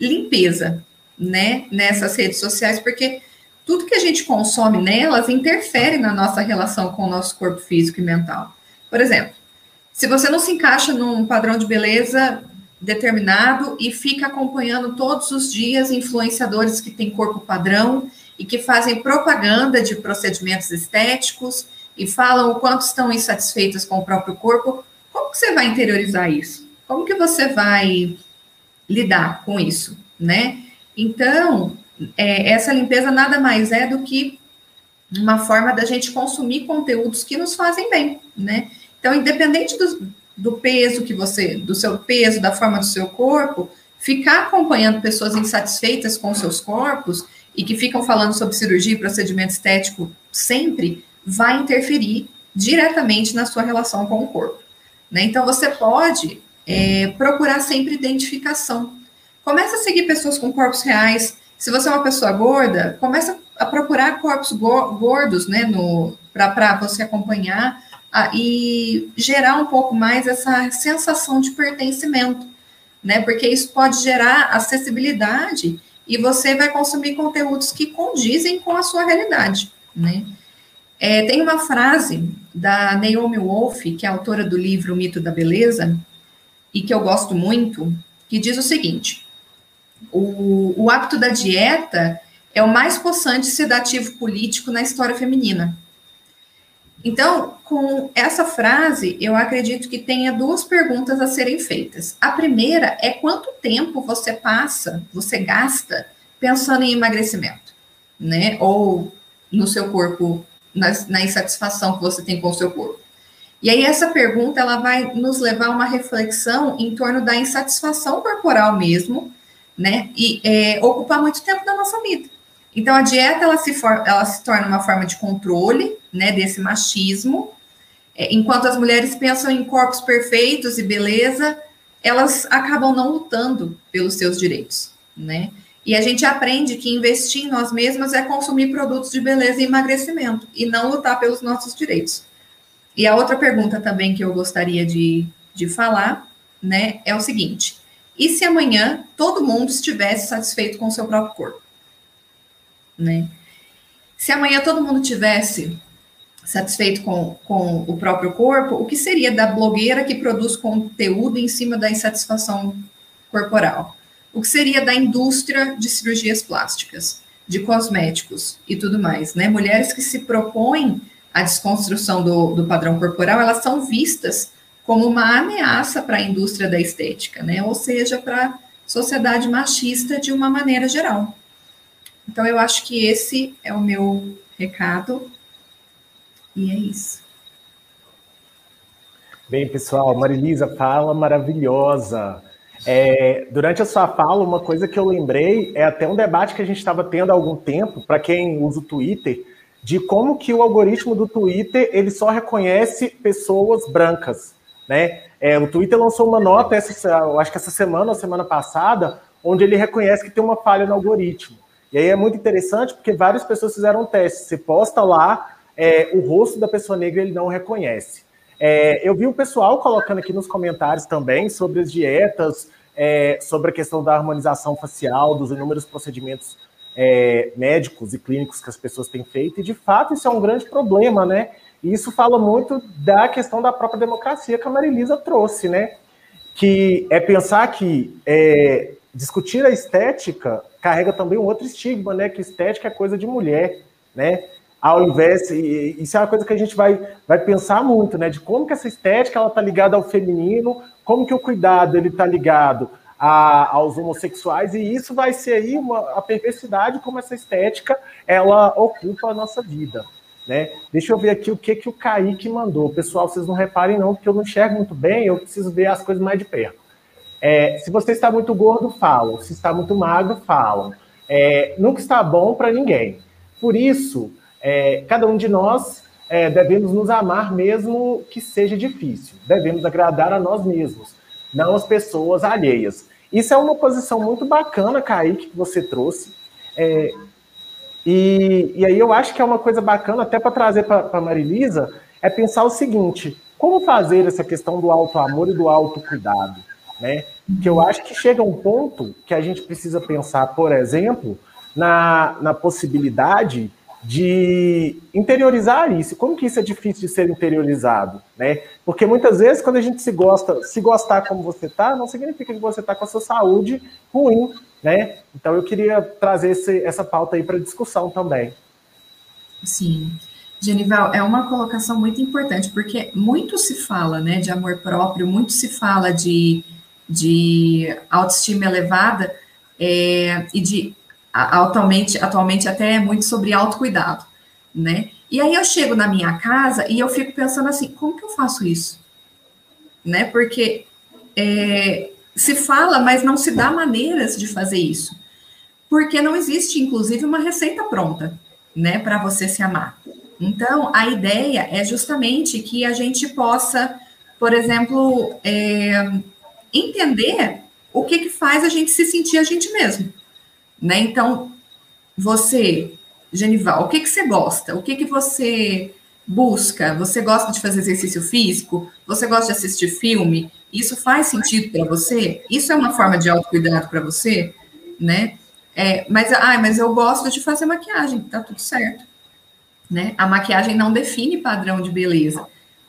limpeza, né, nessas redes sociais, porque tudo que a gente consome nelas interfere na nossa relação com o nosso corpo físico e mental. Por exemplo, se você não se encaixa num padrão de beleza determinado e fica acompanhando todos os dias influenciadores que têm corpo padrão e que fazem propaganda de procedimentos estéticos e falam o quanto estão insatisfeitas com o próprio corpo, como que você vai interiorizar isso? Como que você vai lidar com isso, né? Então, é, essa limpeza nada mais é do que uma forma da gente consumir conteúdos que nos fazem bem, né? Então, independente do, do peso que você, do seu peso, da forma do seu corpo, ficar acompanhando pessoas insatisfeitas com seus corpos e que ficam falando sobre cirurgia e procedimento estético sempre, vai interferir diretamente na sua relação com o corpo. Né? Então, você pode é, procurar sempre identificação. Começa a seguir pessoas com corpos reais. Se você é uma pessoa gorda, começa a procurar corpos gordos, né, para você acompanhar a, e gerar um pouco mais essa sensação de pertencimento, né? Porque isso pode gerar acessibilidade e você vai consumir conteúdos que condizem com a sua realidade, né? É, tem uma frase da Naomi Wolf, que é autora do livro O Mito da Beleza, e que eu gosto muito, que diz o seguinte: o, o hábito da dieta é o mais possante sedativo político na história feminina. Então, com essa frase, eu acredito que tenha duas perguntas a serem feitas. A primeira é quanto tempo você passa, você gasta pensando em emagrecimento, né? Ou no seu corpo, na, na insatisfação que você tem com o seu corpo. E aí essa pergunta ela vai nos levar a uma reflexão em torno da insatisfação corporal mesmo, né? E é, ocupar muito tempo da nossa vida. Então, a dieta, ela se, for, ela se torna uma forma de controle, né, desse machismo, é, enquanto as mulheres pensam em corpos perfeitos e beleza, elas acabam não lutando pelos seus direitos, né? E a gente aprende que investir em nós mesmas é consumir produtos de beleza e emagrecimento, e não lutar pelos nossos direitos. E a outra pergunta também que eu gostaria de, de falar, né, é o seguinte: e se amanhã todo mundo estivesse satisfeito com o seu próprio corpo? né? Se amanhã todo mundo tivesse satisfeito com, com o próprio corpo, o que seria da blogueira que produz conteúdo em cima da insatisfação corporal? O que seria da indústria de cirurgias plásticas, de cosméticos e tudo mais, né? Mulheres que se propõem a desconstrução do, do padrão corporal, elas são vistas como uma ameaça para a indústria da estética, né? Ou seja, para a sociedade machista de uma maneira geral. Então, eu acho que esse é o meu recado. E é isso. Bem, pessoal, Marilisa, fala maravilhosa. É, durante a sua fala, uma coisa que eu lembrei é até um debate que a gente estava tendo há algum tempo, para quem usa o Twitter, de como que o algoritmo do Twitter ele só reconhece pessoas brancas, né? É, o Twitter lançou uma nota, essa, eu acho que essa semana ou semana passada, onde ele reconhece que tem uma falha no algoritmo. E aí é muito interessante porque várias pessoas fizeram um teste. Você posta lá é, o rosto da pessoa negra, ele não reconhece. É, eu vi o pessoal colocando aqui nos comentários também sobre as dietas, é, sobre a questão da harmonização facial, dos inúmeros procedimentos é, médicos e clínicos que as pessoas têm feito, e de fato isso é um grande problema, né? E isso fala muito da questão da própria democracia que a Marilisa trouxe, né? Que é pensar que é, discutir a estética carrega também um outro estigma, né? Que estética é coisa de mulher, né? Ao invés, e isso é uma coisa que a gente vai, vai pensar muito, né? De como que essa estética ela tá ligada ao feminino, como que o cuidado ele tá ligado a, aos homossexuais, e isso vai ser aí uma, a perversidade como essa estética ela ocupa a nossa vida. Né? Deixa eu ver aqui o que, que o Kaique mandou. Pessoal, vocês não reparem não, porque eu não enxergo muito bem, eu preciso ver as coisas mais de perto. É, se você está muito gordo, falam. Se está muito magro, falam. É, nunca está bom para ninguém. Por isso, é, cada um de nós é, devemos nos amar mesmo que seja difícil. Devemos agradar a nós mesmos, não as pessoas alheias. Isso é uma posição muito bacana, Kaique, que você trouxe. É, e, e, aí eu acho que é uma coisa bacana, até para trazer para a Marilisa, é pensar o seguinte: como fazer essa questão do auto amor e do autocuidado? né? Que eu acho que chega um ponto que a gente precisa pensar, por exemplo, na, na possibilidade de interiorizar isso. Como que isso é difícil de ser interiorizado, né? Porque muitas vezes quando a gente se gosta, se gostar como você está, não significa que você está com a sua saúde ruim, né? Então eu queria trazer esse, essa pauta aí para discussão também. Sim. Genival, é uma colocação muito importante, porque muito se fala, né, de amor próprio, muito se fala de de autoestima elevada é, e de atualmente, atualmente até muito sobre autocuidado, né? E aí eu chego na minha casa e eu fico pensando assim, como que eu faço isso? Né? Porque é, se fala, mas não se dá maneiras de fazer isso. Porque não existe, inclusive, uma receita pronta, né, para você se amar. Então, a ideia é justamente que a gente possa, por exemplo, é, entender o que, que faz a gente se sentir a gente mesmo. Né? Então, você, Genival, o que, que você gosta? O que, que você busca? Você gosta de fazer exercício físico? Você gosta de assistir filme? Isso faz sentido para você? Isso é uma forma de autocuidado para você? Né? É, mas, ah, mas eu gosto de fazer maquiagem, tá tudo certo. Né? A maquiagem não define padrão de beleza.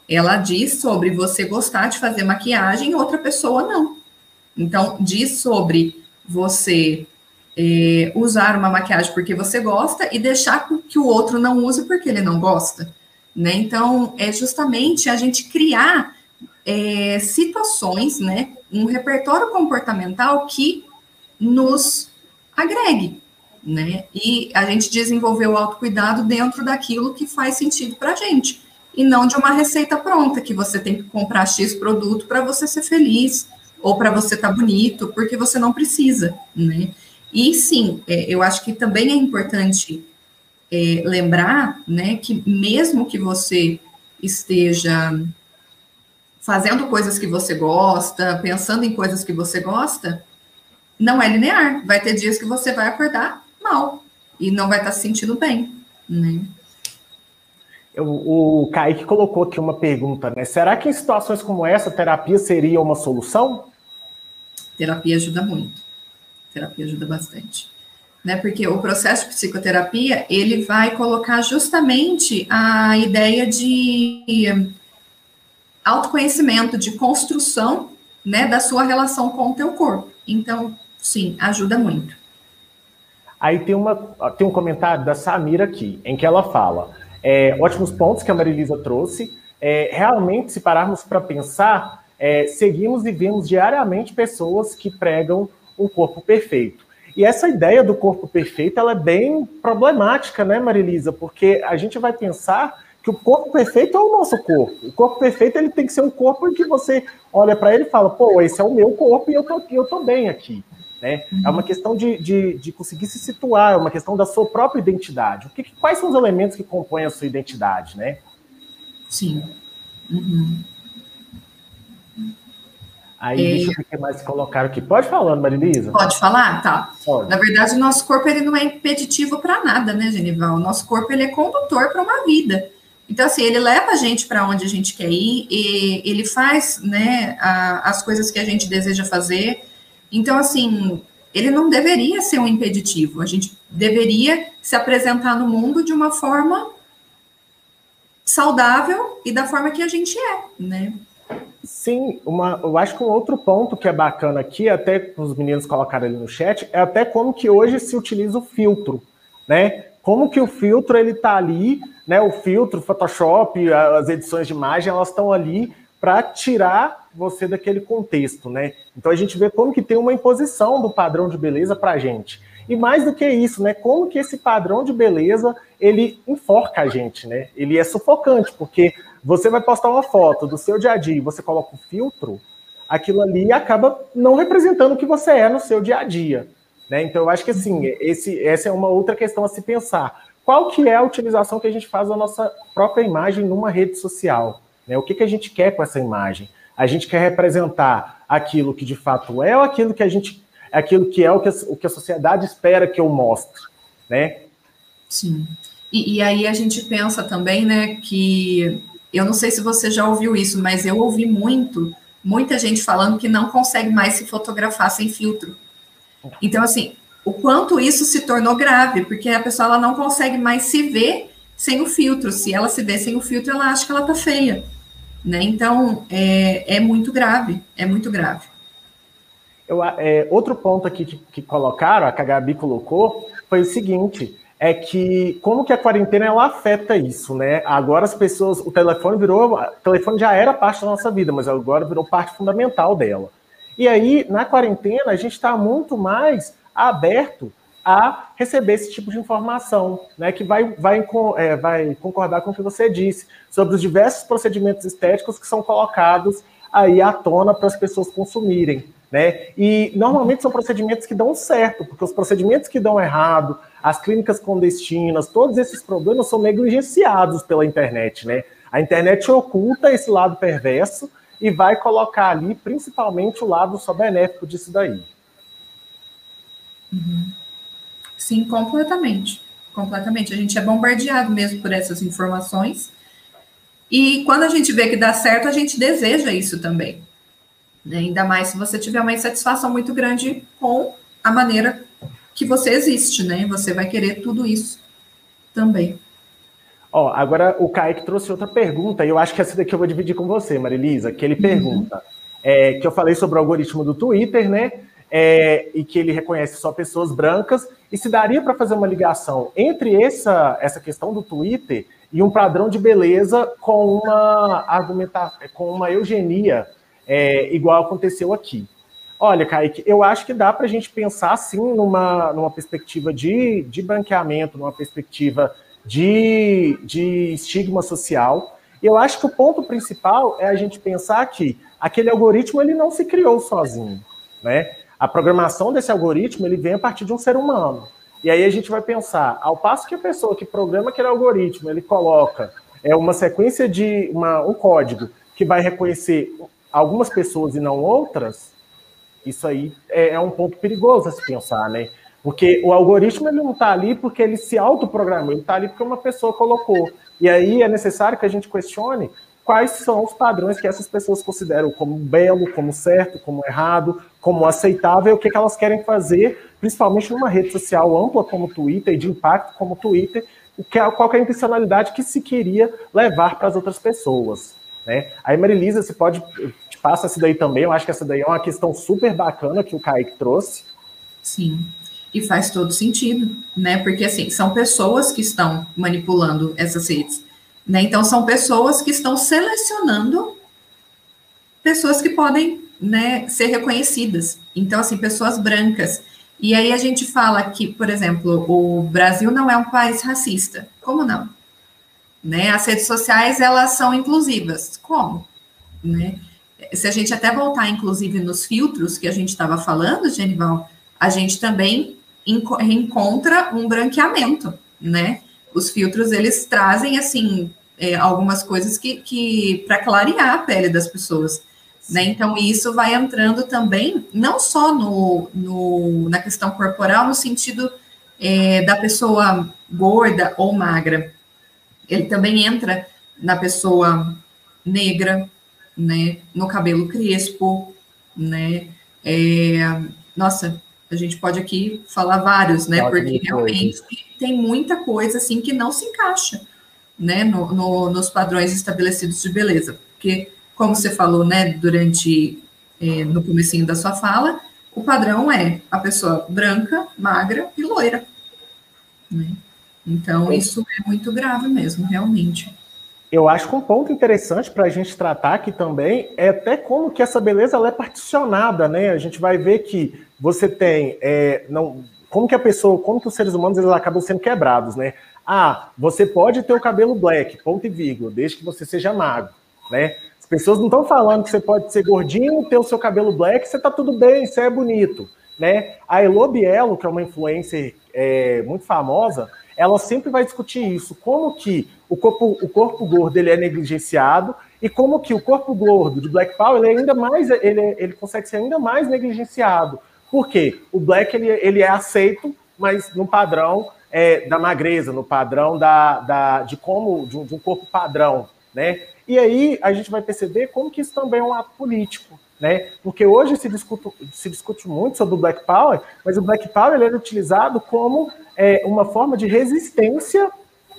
Ela diz sobre você gostar de fazer maquiagem e outra pessoa não. Então, diz sobre você é, usar uma maquiagem porque você gosta e deixar que o outro não use porque ele não gosta. Né? Então, é justamente a gente criar é, situações, né, um repertório comportamental que nos agregue, né? E a gente desenvolver o autocuidado dentro daquilo que faz sentido para a gente, e não de uma receita pronta, que você tem que comprar X produto para você ser feliz, ou para você estar tá bonito, porque você não precisa, né? E sim, é, eu acho que também é importante é, lembrar, né, que mesmo que você esteja fazendo coisas que você gosta, pensando em coisas que você gosta, não é linear. Vai ter dias que você vai acordar mal e não vai estar se sentindo bem, né? O, o Kaique colocou aqui uma pergunta, né? Será que em situações como essa, terapia seria uma solução? Terapia ajuda muito. Terapia ajuda bastante. Né? Porque o processo de psicoterapia, ele vai colocar justamente a ideia de autoconhecimento, de construção, né, da sua relação com o teu corpo. Então, sim, ajuda muito. Aí tem, uma, tem um comentário da Samira aqui, em que ela fala: é, ótimos pontos que a Marilisa trouxe. É, realmente, se pararmos para pensar, é, seguimos e vemos diariamente pessoas que pregam um corpo perfeito. E essa ideia do corpo perfeito ela é bem problemática, né, Marilisa? Porque a gente vai pensar que o corpo perfeito é o nosso corpo. O corpo perfeito ele tem que ser um corpo em que você olha para ele e fala, pô, esse é o meu corpo e eu tô, eu tô bem aqui. Né? Uhum. É uma questão de, de, de, conseguir se situar, é uma questão da sua própria identidade. O que, quais são os elementos que compõem a sua identidade, né? Sim. Uhum. Aí, é... deixa eu ver o que mais colocaram aqui. Pode falar, Marilisa? Pode falar? Tá. Pode. Na verdade, o nosso corpo ele não é impeditivo para nada, né, Genival? O nosso corpo ele é condutor para uma vida. Então, assim, ele leva a gente para onde a gente quer ir, e ele faz né, a, as coisas que a gente deseja fazer. Então, assim, ele não deveria ser um impeditivo. A gente deveria se apresentar no mundo de uma forma saudável e da forma que a gente é, né? Sim, uma, eu acho que um outro ponto que é bacana aqui, até os meninos colocaram ali no chat, é até como que hoje se utiliza o filtro, né? Como que o filtro ele tá ali né, o filtro, Photoshop, as edições de imagem, elas estão ali para tirar você daquele contexto, né? Então a gente vê como que tem uma imposição do padrão de beleza para a gente. E mais do que isso, né? Como que esse padrão de beleza ele enforca a gente, né? Ele é sufocante, porque você vai postar uma foto do seu dia a dia e você coloca o filtro, aquilo ali acaba não representando o que você é no seu dia a dia. Né? Então eu acho que assim, esse, essa é uma outra questão a se pensar qual que é a utilização que a gente faz da nossa própria imagem numa rede social? Né? O que, que a gente quer com essa imagem? A gente quer representar aquilo que de fato é ou aquilo que a gente, aquilo que é o que a, o que a sociedade espera que eu mostre, né? Sim. E, e aí a gente pensa também, né, que eu não sei se você já ouviu isso, mas eu ouvi muito, muita gente falando que não consegue mais se fotografar sem filtro. Então, assim, o quanto isso se tornou grave, porque a pessoa ela não consegue mais se ver sem o filtro. Se ela se vê sem o filtro, ela acha que ela tá feia. Né? Então, é, é muito grave, é muito grave. Eu, é, outro ponto aqui que, que colocaram, a que a Gabi colocou, foi o seguinte, é que como que a quarentena ela afeta isso, né? Agora as pessoas, o telefone virou, o telefone já era parte da nossa vida, mas agora virou parte fundamental dela. E aí, na quarentena, a gente está muito mais aberto a receber esse tipo de informação, né, que vai, vai, é, vai concordar com o que você disse sobre os diversos procedimentos estéticos que são colocados aí à tona para as pessoas consumirem. Né? E normalmente são procedimentos que dão certo, porque os procedimentos que dão errado, as clínicas clandestinas, todos esses problemas são negligenciados pela internet. Né? A internet oculta esse lado perverso e vai colocar ali principalmente o lado só benéfico disso daí. Uhum. Sim, completamente. Completamente. A gente é bombardeado mesmo por essas informações. E quando a gente vê que dá certo, a gente deseja isso também. Ainda mais se você tiver uma insatisfação muito grande com a maneira que você existe, né? Você vai querer tudo isso também. Ó, agora o Kaique trouxe outra pergunta, e eu acho que essa daqui eu vou dividir com você, Marilisa, que ele uhum. pergunta, é, que eu falei sobre o algoritmo do Twitter, né? É, e que ele reconhece só pessoas brancas, e se daria para fazer uma ligação entre essa, essa questão do Twitter e um padrão de beleza com uma argumentação, com uma eugenia, é, igual aconteceu aqui. Olha, Kaique, eu acho que dá para a gente pensar, sim, numa, numa perspectiva de, de branqueamento, numa perspectiva de, de estigma social. Eu acho que o ponto principal é a gente pensar que aquele algoritmo ele não se criou sozinho, né? A programação desse algoritmo ele vem a partir de um ser humano. E aí a gente vai pensar, ao passo que a pessoa que programa aquele algoritmo ele coloca é uma sequência de uma, um código que vai reconhecer algumas pessoas e não outras, isso aí é, é um ponto perigoso a se pensar, né? Porque o algoritmo ele não está ali porque ele se autoprogramou, ele está ali porque uma pessoa colocou. E aí é necessário que a gente questione quais são os padrões que essas pessoas consideram como belo, como certo, como errado, como aceitável, o que, que elas querem fazer, principalmente numa rede social ampla como o Twitter, e de impacto como o Twitter, é, qual que é a intencionalidade que se queria levar para as outras pessoas. Né? Aí, Marilisa, você pode passa essa daí também. Eu acho que essa daí é uma questão super bacana que o Kaique trouxe. Sim, e faz todo sentido, né? Porque assim, são pessoas que estão manipulando essas redes, né? Então são pessoas que estão selecionando pessoas que podem, né, ser reconhecidas. Então assim, pessoas brancas. E aí a gente fala que, por exemplo, o Brasil não é um país racista. Como não? Né? As redes sociais elas são inclusivas. Como? Né? Se a gente até voltar, inclusive, nos filtros que a gente estava falando, Genival, a gente também encontra um branqueamento, né? Os filtros, eles trazem, assim, é, algumas coisas que, que para clarear a pele das pessoas, né? Então, isso vai entrando também, não só no, no na questão corporal, no sentido é, da pessoa gorda ou magra, ele também entra na pessoa negra, né, no cabelo crespo, né, é, nossa, a gente pode aqui falar vários, né, porque realmente tem muita coisa, assim, que não se encaixa, né, no, no, nos padrões estabelecidos de beleza, porque, como você falou, né, durante, é, no comecinho da sua fala, o padrão é a pessoa branca, magra e loira, né, então isso é muito grave mesmo, realmente. Eu acho que um ponto interessante para a gente tratar aqui também é até como que essa beleza é particionada, né? A gente vai ver que você tem, é, não, como que a pessoa, como que os seres humanos eles acabam sendo quebrados, né? Ah, você pode ter o cabelo black, ponto e vírgula, desde que você seja magro, né? As pessoas não estão falando que você pode ser gordinho, ter o seu cabelo black, você tá tudo bem, você é bonito, né? A Elo Bielo, que é uma influencer é, muito famosa, ela sempre vai discutir isso, como que o corpo, o corpo gordo ele é negligenciado e como que o corpo gordo de Black Power ele é ainda mais ele, ele consegue ser ainda mais negligenciado. Por quê? O Black ele, ele é aceito, mas no padrão é, da magreza, no padrão da, da, de como de um, de um corpo padrão, né? E aí a gente vai perceber como que isso também é um ato político, né? Porque hoje se discute, se discute muito sobre o Black Power, mas o Black Power ele é utilizado como é, uma forma de resistência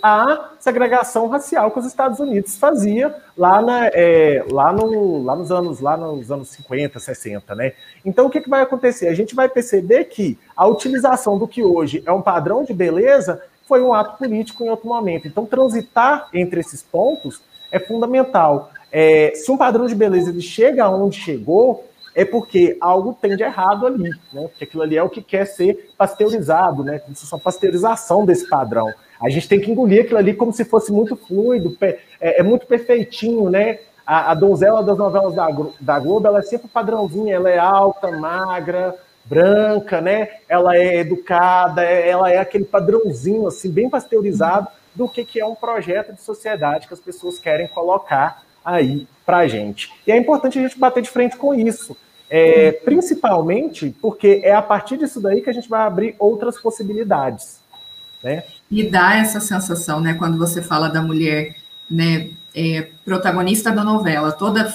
à segregação racial que os Estados Unidos fazia lá, na, é, lá, no, lá, nos anos, lá nos anos 50, 60, né? Então, o que, que vai acontecer? A gente vai perceber que a utilização do que hoje é um padrão de beleza foi um ato político em outro momento. Então, transitar entre esses pontos é fundamental. É, se um padrão de beleza ele chega aonde chegou, é porque algo tem de errado ali, né? Porque aquilo ali é o que quer ser pasteurizado, né? Como se fosse uma pasteurização desse padrão. A gente tem que engolir aquilo ali como se fosse muito fluido, é, é muito perfeitinho, né? A, a, donzela das novelas da, da Globo, ela é sempre padrãozinha, ela é alta, magra, branca, né? Ela é educada, é, ela é aquele padrãozinho, assim, bem pasteurizado do que, que é um projeto de sociedade que as pessoas querem colocar aí para a gente. E é importante a gente bater de frente com isso, é, principalmente porque é a partir disso daí que a gente vai abrir outras possibilidades. Né? E dá essa sensação, né, quando você fala da mulher né, é, protagonista da novela, toda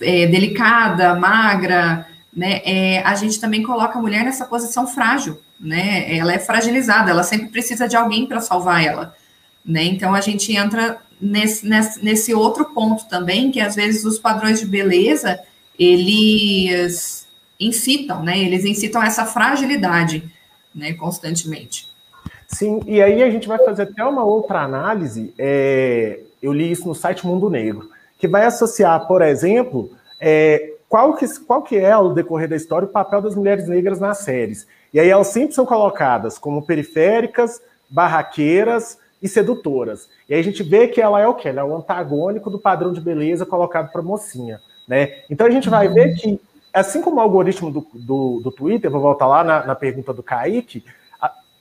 é, delicada, magra, né, é, a gente também coloca a mulher nessa posição frágil, né? Ela é fragilizada, ela sempre precisa de alguém para salvar ela, né? Então a gente entra nesse, nesse, nesse outro ponto também, que às vezes os padrões de beleza eles incitam, né? Eles incitam essa fragilidade, né? Constantemente. Sim, e aí a gente vai fazer até uma outra análise. É, eu li isso no site Mundo Negro, que vai associar, por exemplo, é, qual, que, qual que é, ao decorrer da história, o papel das mulheres negras nas séries. E aí elas sempre são colocadas como periféricas, barraqueiras e sedutoras. E aí a gente vê que ela é o quê? Ela é o antagônico do padrão de beleza colocado para mocinha. Né? Então a gente vai ver que, assim como o algoritmo do, do, do Twitter, vou voltar lá na, na pergunta do Kaique,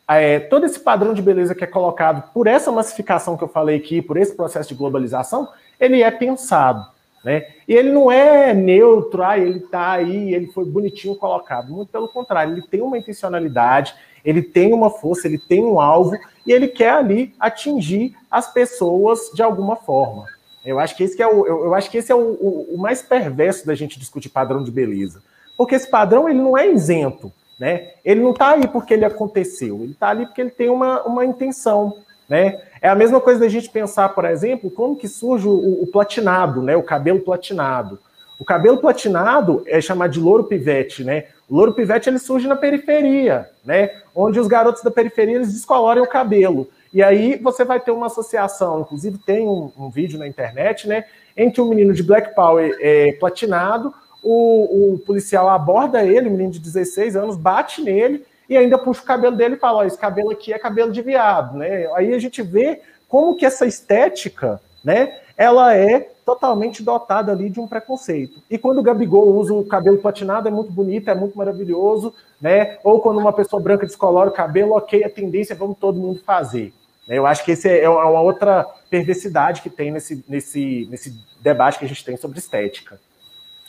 é, todo esse padrão de beleza que é colocado por essa massificação que eu falei aqui, por esse processo de globalização, ele é pensado. Né? E ele não é neutro, ah, ele está aí, ele foi bonitinho colocado. Muito pelo contrário, ele tem uma intencionalidade, ele tem uma força, ele tem um alvo e ele quer ali atingir as pessoas de alguma forma. Eu acho que esse é o, eu, eu acho que esse é o, o, o, mais perverso da gente discutir padrão de beleza, porque esse padrão ele não é isento. Né? Ele não está aí porque ele aconteceu, ele está ali porque ele tem uma, uma intenção. Né? É a mesma coisa da gente pensar, por exemplo, como que surge o, o platinado, né? o cabelo platinado. O cabelo platinado é chamado de louro pivete, né? O louro pivete ele surge na periferia, né? Onde os garotos da periferia eles descolorem o cabelo. E aí você vai ter uma associação, inclusive tem um, um vídeo na internet, né? Em que um menino de Black Power é platinado, o, o, policial aborda ele, um menino de 16 anos, bate nele e ainda puxa o cabelo dele e fala: Ó, esse cabelo aqui é cabelo de viado, né? Aí a gente vê como que essa estética, né, ela é totalmente dotada ali de um preconceito. E quando o Gabigol usa o cabelo platinado, é muito bonito, é muito maravilhoso, né? Ou quando uma pessoa branca descolora o cabelo, ok, a tendência vamos todo mundo fazer. Eu acho que esse é uma outra perversidade que tem nesse, nesse, nesse debate que a gente tem sobre estética.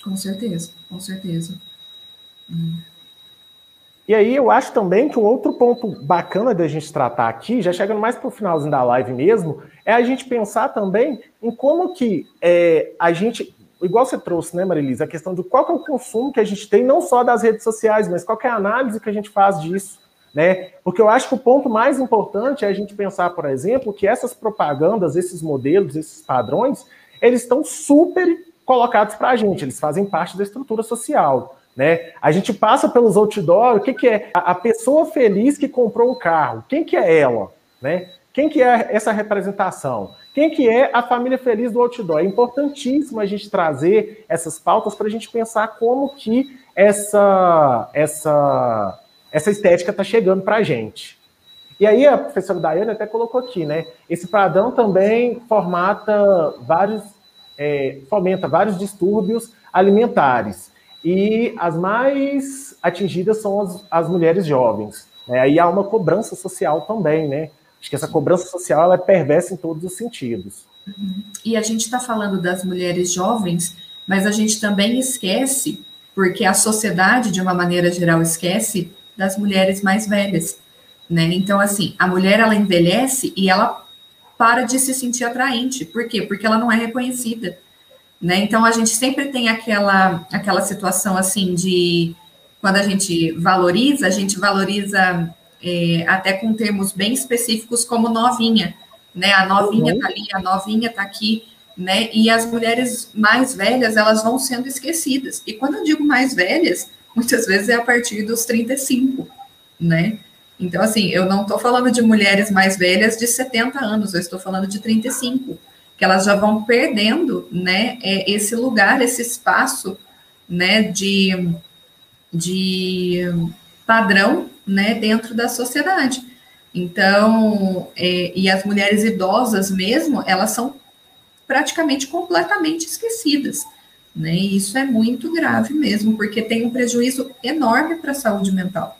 Com certeza, com certeza. Hum. E aí eu acho também que um outro ponto bacana da gente tratar aqui, já chegando mais para o finalzinho da live mesmo, é a gente pensar também em como que é, a gente, igual você trouxe, né, Marilisa, a questão de qual é o consumo que a gente tem, não só das redes sociais, mas qual é a análise que a gente faz disso, né? Porque eu acho que o ponto mais importante é a gente pensar, por exemplo, que essas propagandas, esses modelos, esses padrões, eles estão super colocados para a gente, eles fazem parte da estrutura social. Né? A gente passa pelos outdoors, o que, que é? A, pessoa feliz que comprou um carro, quem que é ela? Né? Quem que é essa representação? Quem que é a família feliz do outdoor? É importantíssimo a gente trazer essas pautas para a gente pensar como que essa, essa, essa estética está chegando para a gente. E aí a professora Daiane até colocou aqui, né? Esse padrão também formata vários, é, fomenta vários distúrbios alimentares. E as mais atingidas são as, as mulheres jovens. Né? Aí há uma cobrança social também, né? Acho que essa cobrança social ela é perversa em todos os sentidos. Uhum. E a gente está falando das mulheres jovens, mas a gente também esquece, porque a sociedade, de uma maneira geral, esquece das mulheres mais velhas. Né? Então, assim, a mulher ela envelhece e ela para de se sentir atraente. Por quê? Porque ela não é reconhecida. Né? Então a gente sempre tem aquela, aquela situação assim de quando a gente valoriza, a gente valoriza é, até com termos bem específicos como novinha, né? A novinha uhum. tá ali, a novinha tá aqui, né? E as mulheres mais velhas, elas vão sendo esquecidas. E quando eu digo mais velhas, muitas vezes é a partir dos 35, né? Então, assim, eu não estou falando de mulheres mais velhas de 70 anos, eu estou falando de 35 que elas já vão perdendo, né, é, esse lugar, esse espaço, né, de, de padrão, né, dentro da sociedade. Então, é, e as mulheres idosas mesmo, elas são praticamente completamente esquecidas, né, e isso é muito grave mesmo, porque tem um prejuízo enorme para a saúde mental.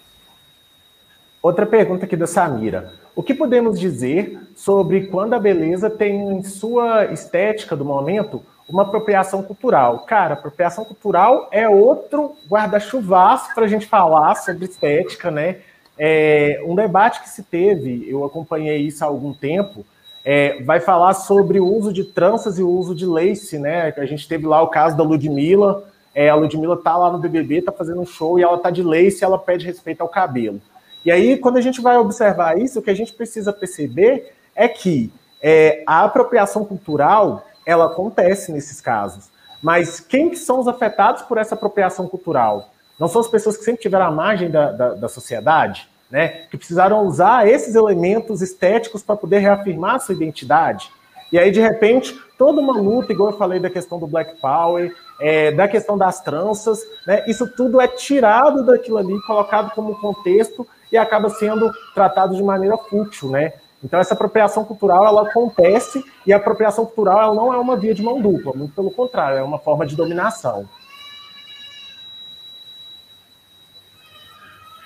Outra pergunta aqui da Samira. O que podemos dizer sobre quando a beleza tem em sua estética do momento uma apropriação cultural? Cara, apropriação cultural é outro guarda-chuvaço para a gente falar sobre estética, né? É, um debate que se teve, eu acompanhei isso há algum tempo, é, vai falar sobre o uso de tranças e o uso de lace, né? A gente teve lá o caso da Ludmilla, é, a Ludmilla tá lá no BBB, tá fazendo um show e ela tá de lace e ela pede respeito ao cabelo. E aí, quando a gente vai observar isso, o que a gente precisa perceber é que é, a apropriação cultural, ela acontece nesses casos. Mas quem que são os afetados por essa apropriação cultural? Não são as pessoas que sempre tiveram a margem da, da, da sociedade, né? Que precisaram usar esses elementos estéticos para poder reafirmar sua identidade. E aí, de repente, toda uma luta, igual eu falei da questão do Black Power, é, da questão das tranças, né? Isso tudo é tirado daquilo ali, colocado como contexto e acaba sendo tratado de maneira fútil, né? Então essa apropriação cultural ela acontece e a apropriação cultural ela não é uma via de mão dupla, muito pelo contrário, é uma forma de dominação.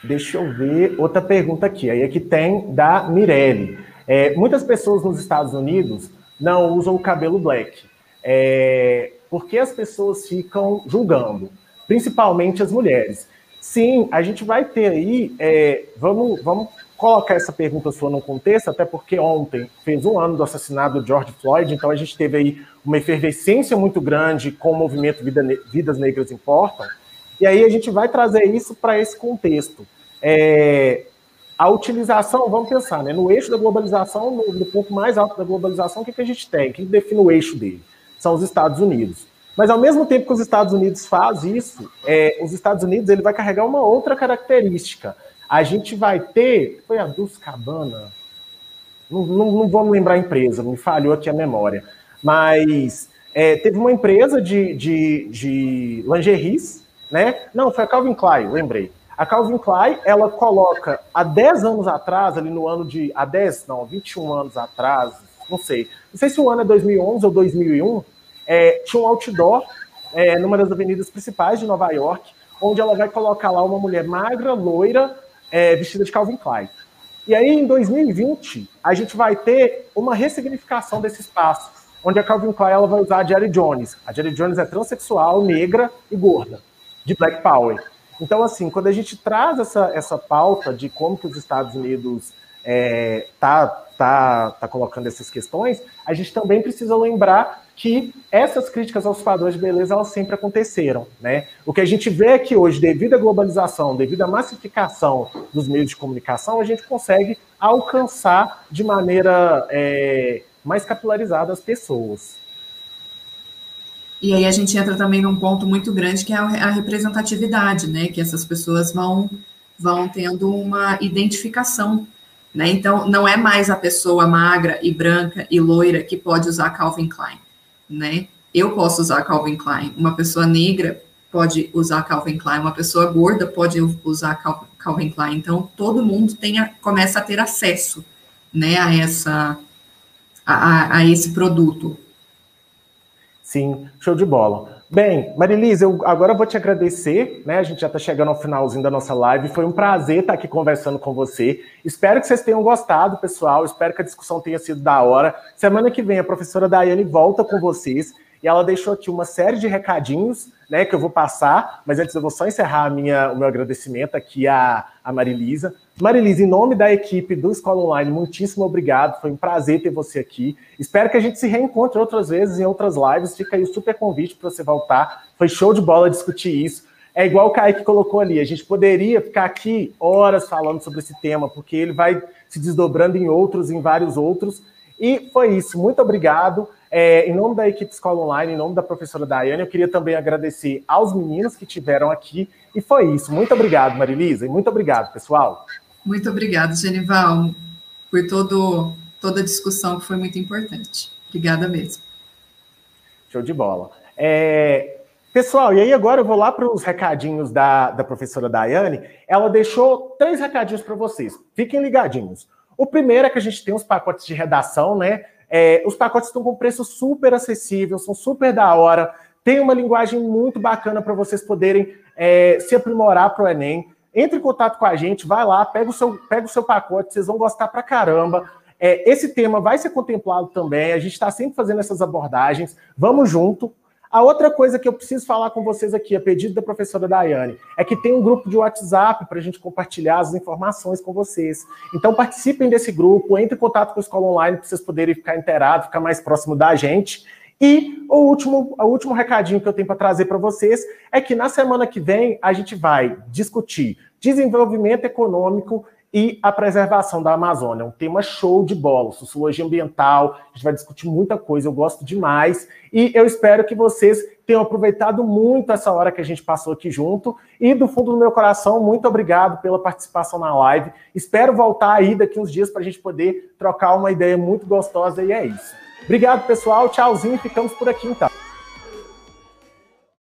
Deixa eu ver outra pergunta aqui. Aí aqui tem da Mirelle. É, muitas pessoas nos Estados Unidos não usam o cabelo black. É, porque as pessoas ficam julgando, principalmente as mulheres. Sim, a gente vai ter aí. É, vamos, vamos colocar essa pergunta sua no contexto, até porque ontem fez um ano do assassinato do George Floyd, então a gente teve aí uma efervescência muito grande com o movimento Vida, Vidas Negras Importam. E aí a gente vai trazer isso para esse contexto. É, a utilização, vamos pensar, né, no eixo da globalização, no, no ponto mais alto da globalização, o que, que a gente tem? Quem define o eixo dele? São os Estados Unidos. Mas ao mesmo tempo que os Estados Unidos faz isso, é, os Estados Unidos ele vai carregar uma outra característica. A gente vai ter, foi a Dulce Cabana, não, não, não vou lembrar a empresa, me falhou aqui a memória, mas é, teve uma empresa de, de, de lingeries, né? Não, foi a Calvin Klein, lembrei. A Calvin Klein, ela coloca há 10 anos atrás, ali no ano de. Há 10, não, 21 anos atrás, não sei. Não sei se o ano é 2011 ou 2001, é, tinha um outdoor é, numa das avenidas principais de Nova York, onde ela vai colocar lá uma mulher magra, loira, é, vestida de Calvin Klein. E aí, em 2020, a gente vai ter uma ressignificação desse espaço, onde a Calvin Klein ela vai usar a Jerry Jones. A Jerry Jones é transexual, negra e gorda, de Black Power. Então, assim, quando a gente traz essa, essa pauta de como que os Estados Unidos é, tá, tá, tá colocando essas questões, a gente também precisa lembrar que essas críticas aos padrões de beleza elas sempre aconteceram, né? O que a gente vê é que hoje, devido à globalização, devido à massificação dos meios de comunicação, a gente consegue alcançar de maneira é, mais capilarizada as pessoas. E aí a gente entra também num ponto muito grande que é a representatividade, né? Que essas pessoas vão, vão tendo uma identificação. Né? Então, não é mais a pessoa magra e branca e loira que pode usar Calvin Klein. Né? Eu posso usar Calvin Klein. Uma pessoa negra pode usar Calvin Klein. Uma pessoa gorda pode usar Calvin Klein. Então, todo mundo tem a, começa a ter acesso né, a, essa, a, a esse produto. Sim, show de bola. Bem, Marilise, eu agora vou te agradecer, né? A gente já está chegando ao finalzinho da nossa live. Foi um prazer estar aqui conversando com você. Espero que vocês tenham gostado, pessoal. Espero que a discussão tenha sido da hora. Semana que vem a professora Daiane volta com vocês e ela deixou aqui uma série de recadinhos, né, que eu vou passar, mas antes eu vou só encerrar minha, o meu agradecimento aqui à, à Marilisa. Marilisa, em nome da equipe do Escola Online, muitíssimo obrigado, foi um prazer ter você aqui. Espero que a gente se reencontre outras vezes em outras lives, fica aí o super convite para você voltar. Foi show de bola discutir isso. É igual o Kaique colocou ali, a gente poderia ficar aqui horas falando sobre esse tema, porque ele vai se desdobrando em outros, em vários outros. E foi isso, muito obrigado. É, em nome da equipe Escola Online, em nome da professora Daiane, eu queria também agradecer aos meninos que tiveram aqui. E foi isso. Muito obrigado, Marilisa, e muito obrigado, pessoal. Muito obrigado, Genival, por todo, toda a discussão que foi muito importante. Obrigada mesmo. Show de bola. É, pessoal, e aí agora eu vou lá para os recadinhos da, da professora Daiane. Ela deixou três recadinhos para vocês. Fiquem ligadinhos. O primeiro é que a gente tem os pacotes de redação, né? É, os pacotes estão com preço super acessível, são super da hora, tem uma linguagem muito bacana para vocês poderem é, se aprimorar para o Enem. Entre em contato com a gente, vai lá, pega o seu, pega o seu pacote, vocês vão gostar pra caramba. É, esse tema vai ser contemplado também, a gente está sempre fazendo essas abordagens. Vamos junto. A outra coisa que eu preciso falar com vocês aqui, a pedido da professora Daiane, é que tem um grupo de WhatsApp para a gente compartilhar as informações com vocês. Então participem desse grupo, entre em contato com a escola online para vocês poderem ficar inteirados, ficar mais próximo da gente. E o último, o último recadinho que eu tenho para trazer para vocês é que na semana que vem a gente vai discutir desenvolvimento econômico e a preservação da Amazônia. Um tema show de bola, sociologia ambiental, a gente vai discutir muita coisa, eu gosto demais, e eu espero que vocês tenham aproveitado muito essa hora que a gente passou aqui junto, e do fundo do meu coração, muito obrigado pela participação na live, espero voltar aí daqui uns dias para a gente poder trocar uma ideia muito gostosa, e é isso. Obrigado, pessoal, tchauzinho, ficamos por aqui então.